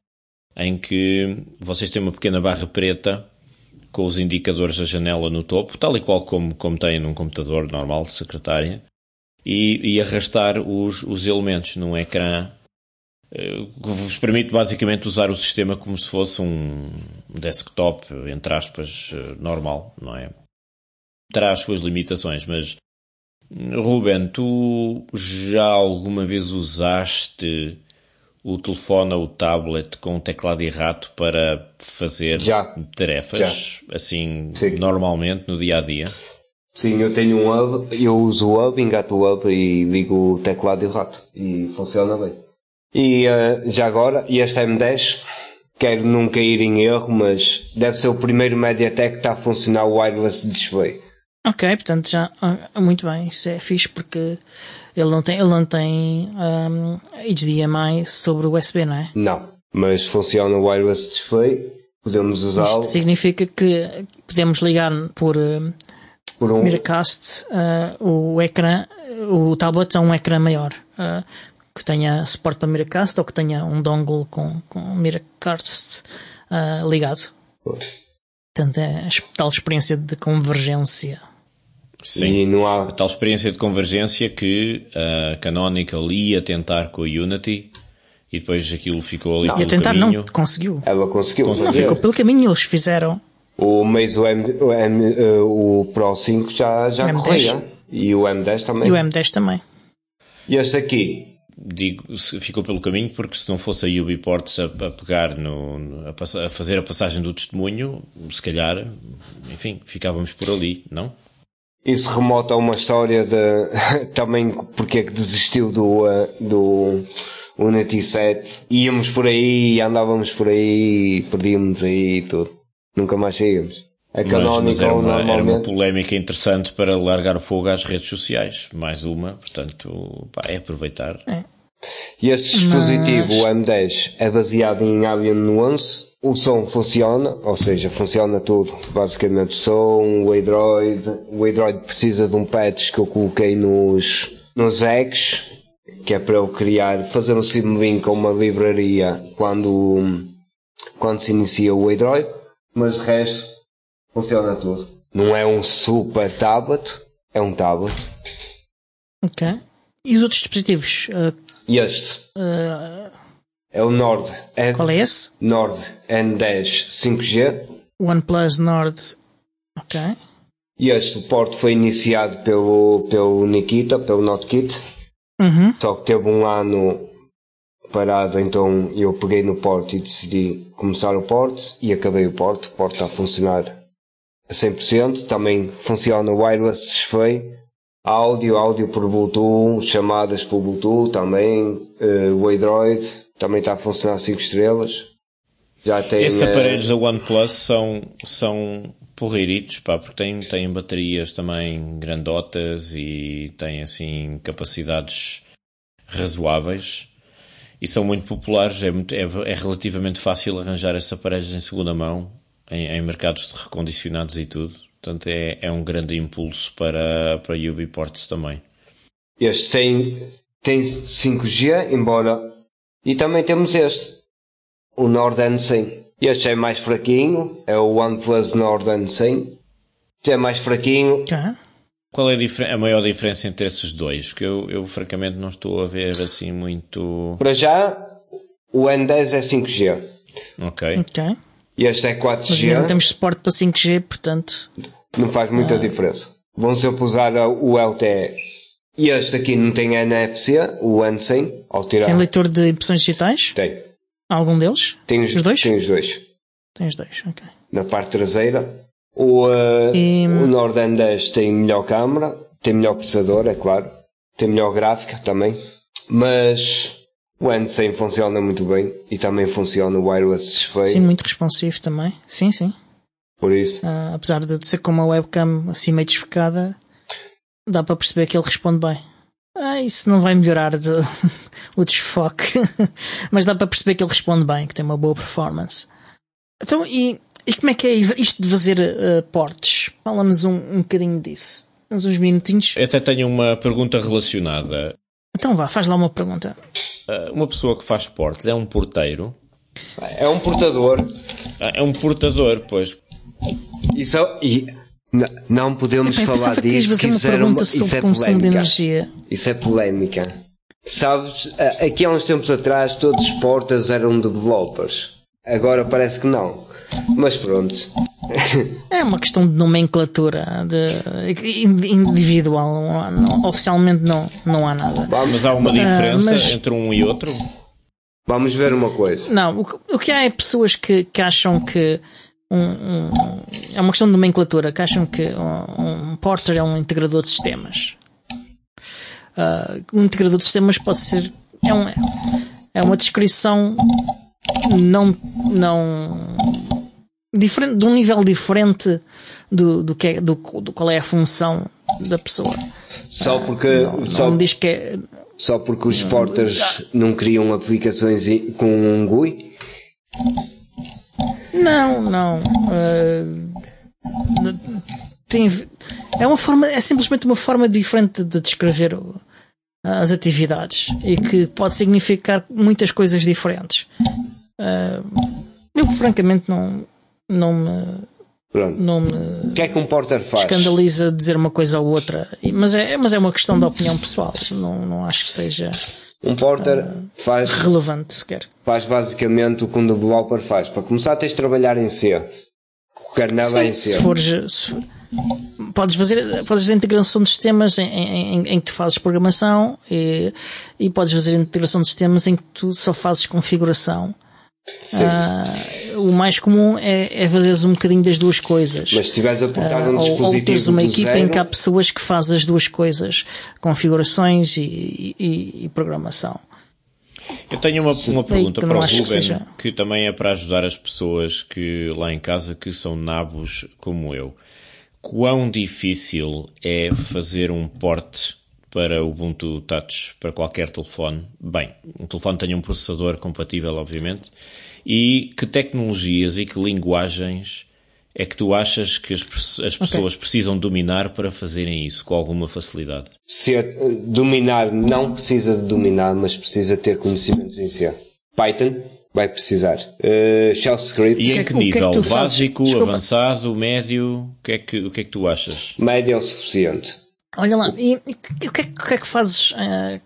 em que vocês têm uma pequena barra preta com os indicadores da janela no topo, tal e qual como, como têm num computador normal de secretária, e, e arrastar os, os elementos num ecrã que vos permite basicamente usar o sistema como se fosse um desktop, entre aspas, normal, não é? Terá as suas limitações, mas Ruben, tu já alguma vez usaste o telefone ou o tablet com teclado e rato para fazer já. tarefas já. assim Sim. normalmente no dia a dia? Sim, eu tenho um hub, eu uso o hub, engato o hub e ligo o teclado e o rato e funciona bem. E uh, já agora, e este M10, quero não cair em erro, mas deve ser o primeiro MediaTek que está a funcionar o wireless display. Ok, portanto já muito bem, isso é fixe porque ele não tem, ele não tem um, HDMI sobre o USB, não é? Não, mas funciona o wireless display, podemos usá-lo. Isto significa que podemos ligar por, por um... Miracast uh, o ecrã, o tablet a um ecrã maior. Uh, que tenha suporte para Miracast ou que tenha um dongle com, com Miracast uh, ligado. Portanto, é tal experiência de convergência. Sim, não há... tal experiência de convergência que a Canonical ia tentar com a Unity e depois aquilo ficou ali não, pelo ia tentar, caminho. não, conseguiu. Ela conseguiu. Não, ficou pelo caminho, eles fizeram. O Meizu o, M, o, M, uh, o Pro 5 já, já M10. corria. E o M10 também. E o M10 também. E este aqui? Digo, ficou pelo caminho porque se não fosse a Ubiports a, a pegar no, a, a fazer a passagem do testemunho, se calhar, enfim, ficávamos por ali, não? Isso remota a uma história de (laughs) também porque é que desistiu do, uh, do Unity 7. Íamos por aí, andávamos por aí, perdíamos aí e tudo. Nunca mais saímos. A Mas, Canonical mas era, uma, era uma normalmente. polémica interessante para largar fogo às redes sociais. Mais uma, portanto, pá, é aproveitar. E este dispositivo, o M10, é baseado em Alien Nuance. O som funciona, ou seja, funciona tudo. Basicamente, o som, o Android. O Android precisa de um patch que eu coloquei nos, nos eggs, que é para eu criar, fazer um simlink a uma livraria quando, quando se inicia o Android. Mas de resto, funciona tudo. Não é um super tablet, é um tablet. Ok. E os outros dispositivos? Uh, E este é o Nord. É qual é esse? Nord N10 5G. OnePlus Nord. Ok. E este porte foi iniciado pelo, pelo Nikita, pelo Notkit. Uhum. Só que teve um ano parado, então eu peguei no porte e decidi começar o porte e acabei o porte. O porte está a funcionar a 100%. Também funciona o wireless display. Áudio, áudio por Bluetooth, chamadas por Bluetooth também. eh, o Android também está a funcionar 5 estrelas. Já tem. Esses eh, aparelhos da OnePlus são, são porreiritos, pá, porque têm, têm baterias também grandotas e têm assim capacidades razoáveis e são muito populares. É, muito, é, é relativamente fácil arranjar esses aparelhos em segunda mão, em, em mercados de recondicionados e tudo. Portanto, é, é um grande impulso para, para Ubiports também. Este tem, tem 5G, embora. E também temos este, o Nord N100. Este é mais fraquinho, é o OnePlus Nord N100. Este é mais fraquinho. Ok. Qual é a, difer- a maior diferença entre esses dois? Porque eu, eu francamente não estou a ver assim muito. Para já, o N10 é 5G. Ok. Ok. E este é Mas ainda não 4G. temos suporte para 5G, portanto. Não faz muita diferença. Vão sempre usar o LTE. E este aqui não tem NFC, o N100, ao tirar. Tem leitor de impressões digitais? Tem. Algum deles? Tem os, Os dois? Tem os dois. Tem os dois, ok. na parte traseira. O, uh, E- o Nord N10 tem melhor câmera, tem melhor processador, é claro, tem melhor gráfica também, mas o N100 funciona muito bem e também funciona o wireless display, Sim, muito responsivo também. Sim, sim. por isso. Ah, apesar de ser com uma webcam assim meio desfocada, dá para perceber que ele responde bem. Ah, isso não vai melhorar de- (laughs) o desfoque, (laughs) mas dá para perceber que ele responde bem, que tem uma boa performance. Então, e, e como é que é isto de fazer ah, portes? Fala-nos um, um bocadinho disso. Temos uns minutinhos. Eu até tenho uma pergunta relacionada. Então vá, faz lá uma pergunta. Ah, Uma pessoa que faz portes é um porteiro? É um portador Ah, É um portador, pois. e, só, e não podemos Eu falar disso, que isso, era uma, isso é o consumo de polémica. energia. Isso é polémica. Sabes, a- aqui há uns tempos atrás todos os portas eram developers. Agora parece que não. Mas pronto. É uma questão de nomenclatura de, in- individual. Não há- não- oficialmente não, não há nada. Mas há uma diferença mas- entre um e outro? Vamos ver uma coisa. Não, o, que- o que há é pessoas que, que acham que um, um- é uma questão de nomenclatura, que acham que um, um porter é um integrador de sistemas. Ah, um integrador de sistemas pode ser é, um, é uma descrição não não diferente de um nível diferente do, do que é, do, do qual é a função da pessoa. Só porque, Não, só, não diz que é só porque os porters não criam aplicações com um GUI? Não, não. eh, tem, é uma forma, é simplesmente uma forma diferente de descrever o- as atividades e que pode significar muitas coisas diferentes. Eh, eu francamente não, não me, Pronto. não me O que é que um porter faz? escandaliza dizer uma coisa ou outra, mas é, mas é uma questão de opinião pessoal. Não, não acho que seja Um porter faz, relevante sequer. faz basicamente o que um developer faz. Para começar tens de trabalhar em C. o vai se ser. fores, se, podes fazer, podes fazer integração de sistemas em, em, em, em que tu fazes programação e, e podes fazer integração de sistemas em que tu só fazes configuração. Ah, o mais comum é, é fazeres um bocadinho das duas coisas. Mas se estiveres a portar Ah, um ou, ou dispositivo teres uma equipa zero, em que há pessoas que fazem as duas coisas, configurações e, e- e programação. Eu tenho uma, uma pergunta que para o que Ruben, seja. que também é para ajudar as pessoas que lá em casa que são nabos como eu. Quão difícil é fazer um porte para o Ubuntu Touch para qualquer telefone? Bem, um telefone tenha um processador compatível, obviamente. E que tecnologias e que linguagens é que tu achas que as, as pessoas precisam dominar para fazerem isso com alguma facilidade? se eh, dominar, não precisa de dominar, mas precisa ter conhecimentos em si. Python vai precisar. Eh, Shell Script, E em é que que- o que é que nível? fazes? Básico, Desculpa. avançado, médio? O que, é que, o que é que tu achas? médio é o suficiente. Olha lá, e, e o, que é, que- o que é que fazes ah,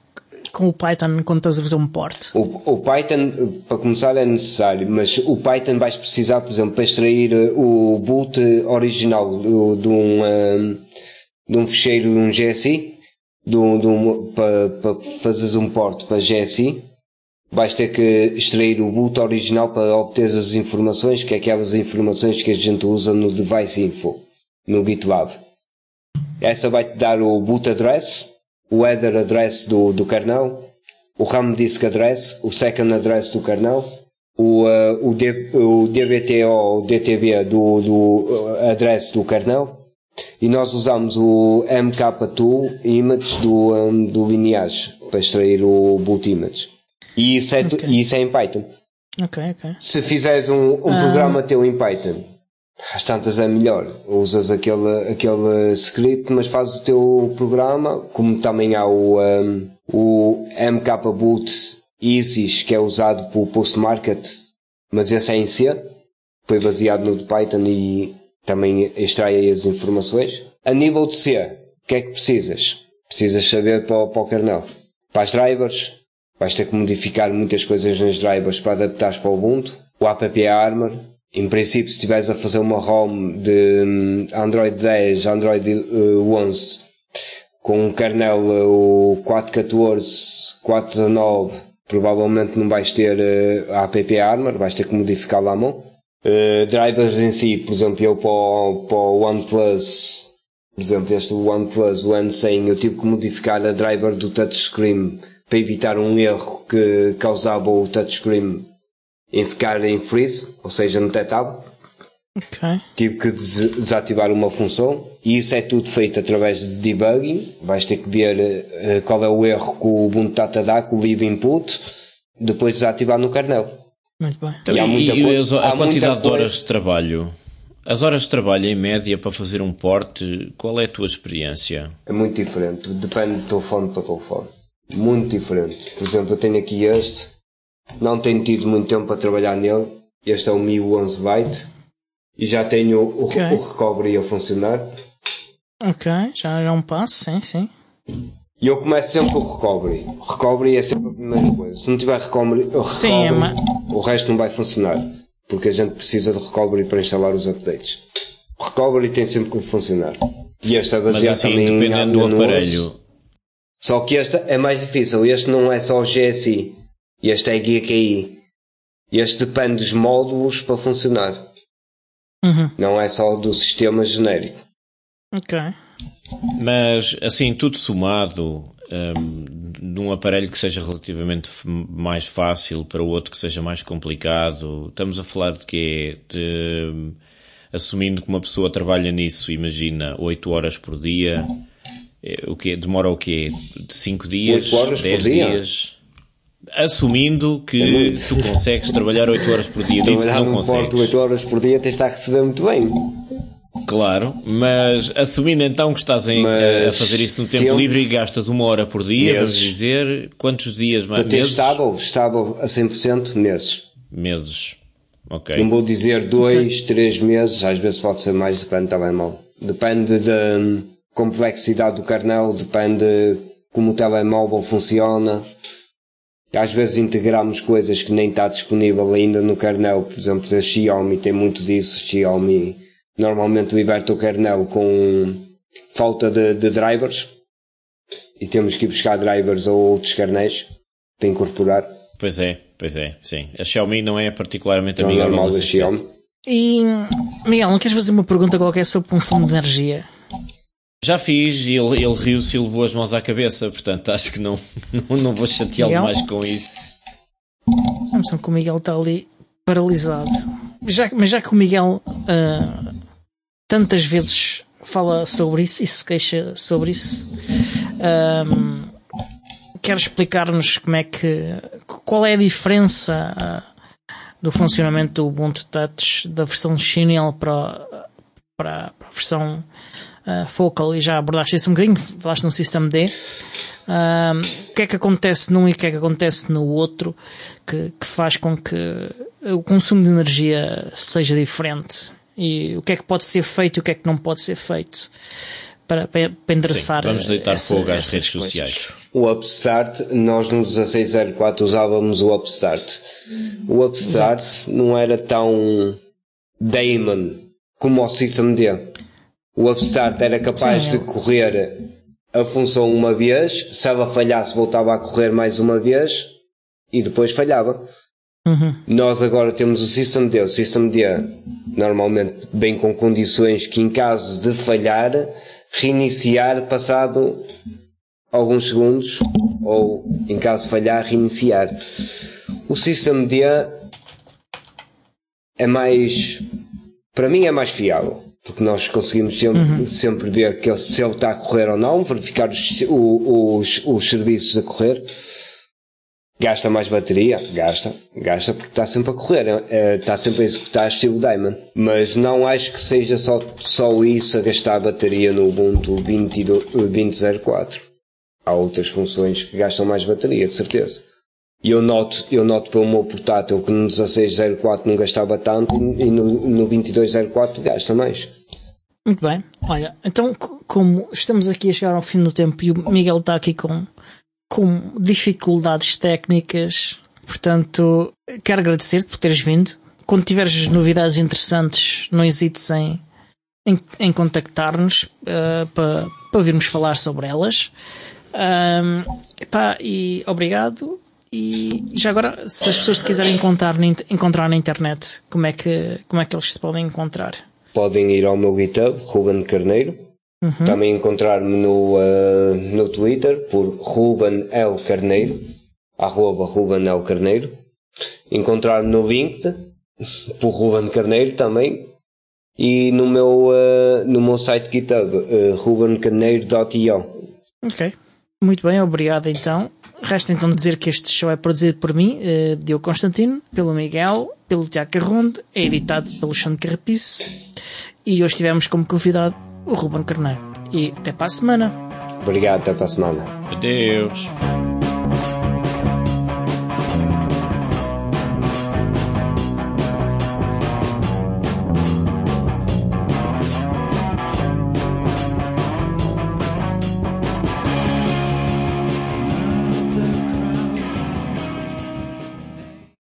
com o Python quando estás a fazer um port? O, o Python, eh, para começar, é necessário, mas o Python vais precisar, por exemplo, para extrair eh, o boot original do- de um, eh, de um ficheiro, um GSI, de um- de um- para, para fazeres um port para GSI, vais ter que extrair o boot original para obter as informações, que é aquelas informações que a gente usa no Device Info, no GitLab. Essa vai-te dar o boot address, o header address do, do kernel, o RAM disk address, o second address do kernel, o, eh, o, D, o DBTO, o DTB do, do eh, address do kernel, e nós usamos o MK2 image do, um, do Lineage para extrair o boot image. E isso é, tu- Ok. e isso é em Python. Se fizeres um, um programa teu em Python, às tantas é melhor. Usas aquele, aquele script, mas fazes o teu programa, como também há o, um, o MKBoot Isis, que é usado pelo Postmarket, mas esse é em C, foi baseado no Python e também extrai as informações. A nível de C, o que é que precisas? Precisas saber para, o- para o kernel. Para as drivers, vais ter que modificar muitas coisas nas drivers para adaptares para o Ubuntu. O app Armor, em princípio, se estiveres a fazer uma ROM de hum, Android 10, Android eh, 11, com um kernel eh, o 4.14, 4.19, provavelmente não vais ter eh, a app Armor, vais ter que modificar lá à mão. Eh, drivers em si, por exemplo, eu para o, para o OnePlus, por exemplo, este OnePlus, o N100, eu tive que modificar a driver do touchscreen para evitar um erro que causava o touchscreen em ficar em freeze, ou seja, não detectava. Ok. Tive que des- desativar uma função e isso é tudo feito através de debugging. Vais ter que ver eh, qual é o erro que o Ubuntu está a dar com o live input, depois desativar no kernel. Muito bem. E há muita e há a muita quantidade de horas de trabalho? As horas de trabalho em média para fazer um porte, qual é a tua experiência? É muito diferente, depende de telefone para telefone. Muito diferente. Por exemplo, eu tenho aqui este, não tenho tido muito tempo para trabalhar nele. Este é o Mi 11 Byte e já tenho o, Ok. o recovery a funcionar. Ok, já é um passo, sim, sim. E eu começo sempre com o recovery. Recovery é sempre a primeira coisa. Se não tiver recovery, o, Sim, é ma- o resto não vai funcionar. Porque a gente precisa de recovery para instalar os updates. O recovery tem sempre que funcionar. E este é baseado assim, também em dependendo do no aparelho, Só que este é mais difícil. Este não é só GSI. Este é GKI. Este depende dos módulos para funcionar. Uhum. Não é só do sistema genérico. Ok. mas assim, tudo somado, hum, num aparelho que seja relativamente mais fácil para o outro que seja mais complicado, estamos a falar de quê? De, hum, assumindo que uma pessoa trabalha nisso, imagina, 8 horas por dia, eh, o quê? Demora o quê? De 5 dias? Oito horas por 10 dia? dias? Assumindo que É muito. tu consegues trabalhar 8 horas por dia, disse que não consegues. porto 8 horas por dia tens de estar a receber muito bem. Claro, mas assumindo então que estás em- Mas a fazer isso no tempo tempo- livre e gastas uma hora por dia, vamos Meses. dizer, quantos dias mais Para ter meses? estável, estável a 100% meses. Meses. Ok. Não vou dizer 2, 3 meses, às vezes pode ser mais, depende também mal. Depende da hum, complexidade do kernel, depende como o telemóvel funciona. Às vezes integramos coisas que nem está disponível ainda no kernel, por exemplo, da Xiaomi tem muito disso. Xiaomi normalmente liberta o kernel com falta de, de drivers e temos que ir buscar drivers ou outros kernels para incorporar. Pois é, pois é, sim. A Xiaomi não é particularmente Não é amigável normal da Xiaomi. E, Miguel, não queres fazer uma pergunta qualquer sobre consumo de energia? Já fiz e ele, ele riu-se e levou as mãos à cabeça, portanto acho que não, (laughs) não, não vou chateá-lo mais com isso. A impressão que o Miguel está ali paralisado. Já, mas já que o Miguel ah, tantas vezes fala sobre isso e se queixa sobre isso, ahm, quer explicar-nos como é que. qual é a diferença ah, do funcionamento do Ubuntu Touch da versão Chinel para, para, para a versão ah, Focal e já abordaste isso um bocadinho, falaste no System D. Ahm, o que é que acontece num e o que é que acontece no outro que, que faz com que o consumo de energia seja diferente e o que é que pode ser feito e o que é que não pode ser feito para, para, para Sim, endereçar vamos deitar essa- fogo às redes coisas. sociais. O Upstart, nós no 1604 usávamos o Upstart. O Upstart não era tão daemon como o System D. O Upstart era capaz Sim, de correr a função uma vez, se ela falhasse voltava a correr mais uma vez e depois falhava. Uhum. Nós agora temos o System D. O System D normalmente vem com condições que em caso de falhar, reiniciar passado alguns segundos ou em caso de falhar, reiniciar. O System D é mais, para mim é mais fiável. Porque nós conseguimos sempre, sempre ver que ele- se ele está a correr ou não, verificar os, os, os serviços a correr. Gasta mais bateria? Gasta. Gasta porque está sempre a correr. é- é- Está sempre a executar estilo Diamond. Mas não acho que seja só, só isso a gastar bateria no Ubuntu 22 20.04. Há outras funções que gastam mais bateria, de certeza. E eu noto, eu noto pelo meu portátil que no 1604 não gastava tanto e no, no 2204 gasta mais. Muito bem. Olha, então, co- como estamos aqui a chegar ao fim do tempo e o Miguel está aqui com, com dificuldades técnicas, portanto, quero agradecer-te por teres vindo. Quando tiveres novidades interessantes, não hesites em, em, em contactar-nos eh, para, para virmos falar sobre elas. Ahm, epá, e obrigado. E já agora, se as pessoas se quiserem encontrar, encontrar na internet, como é, que, como é que eles se podem encontrar? Podem ir ao meu GitHub, Ruben Carneiro. Também encontrar-me no, uh, no Twitter por Ruben L. Carneiro, arroba Ruben L. Carneiro. Encontrar-me no LinkedIn (laughs) por Ruben Carneiro também. E no meu, uh, no meu site GitHub, uh, rubencarneiro.io. Ok. Muito bem, obrigado então. Resta então dizer que este show é produzido por mim, eh, Diogo Constantino, pelo Miguel, pelo Tiago Carronde, é editado pelo Xande Carrapice e hoje tivemos como convidado o Ruben Carneiro. E até para a semana. Obrigado, até para a semana. Adeus.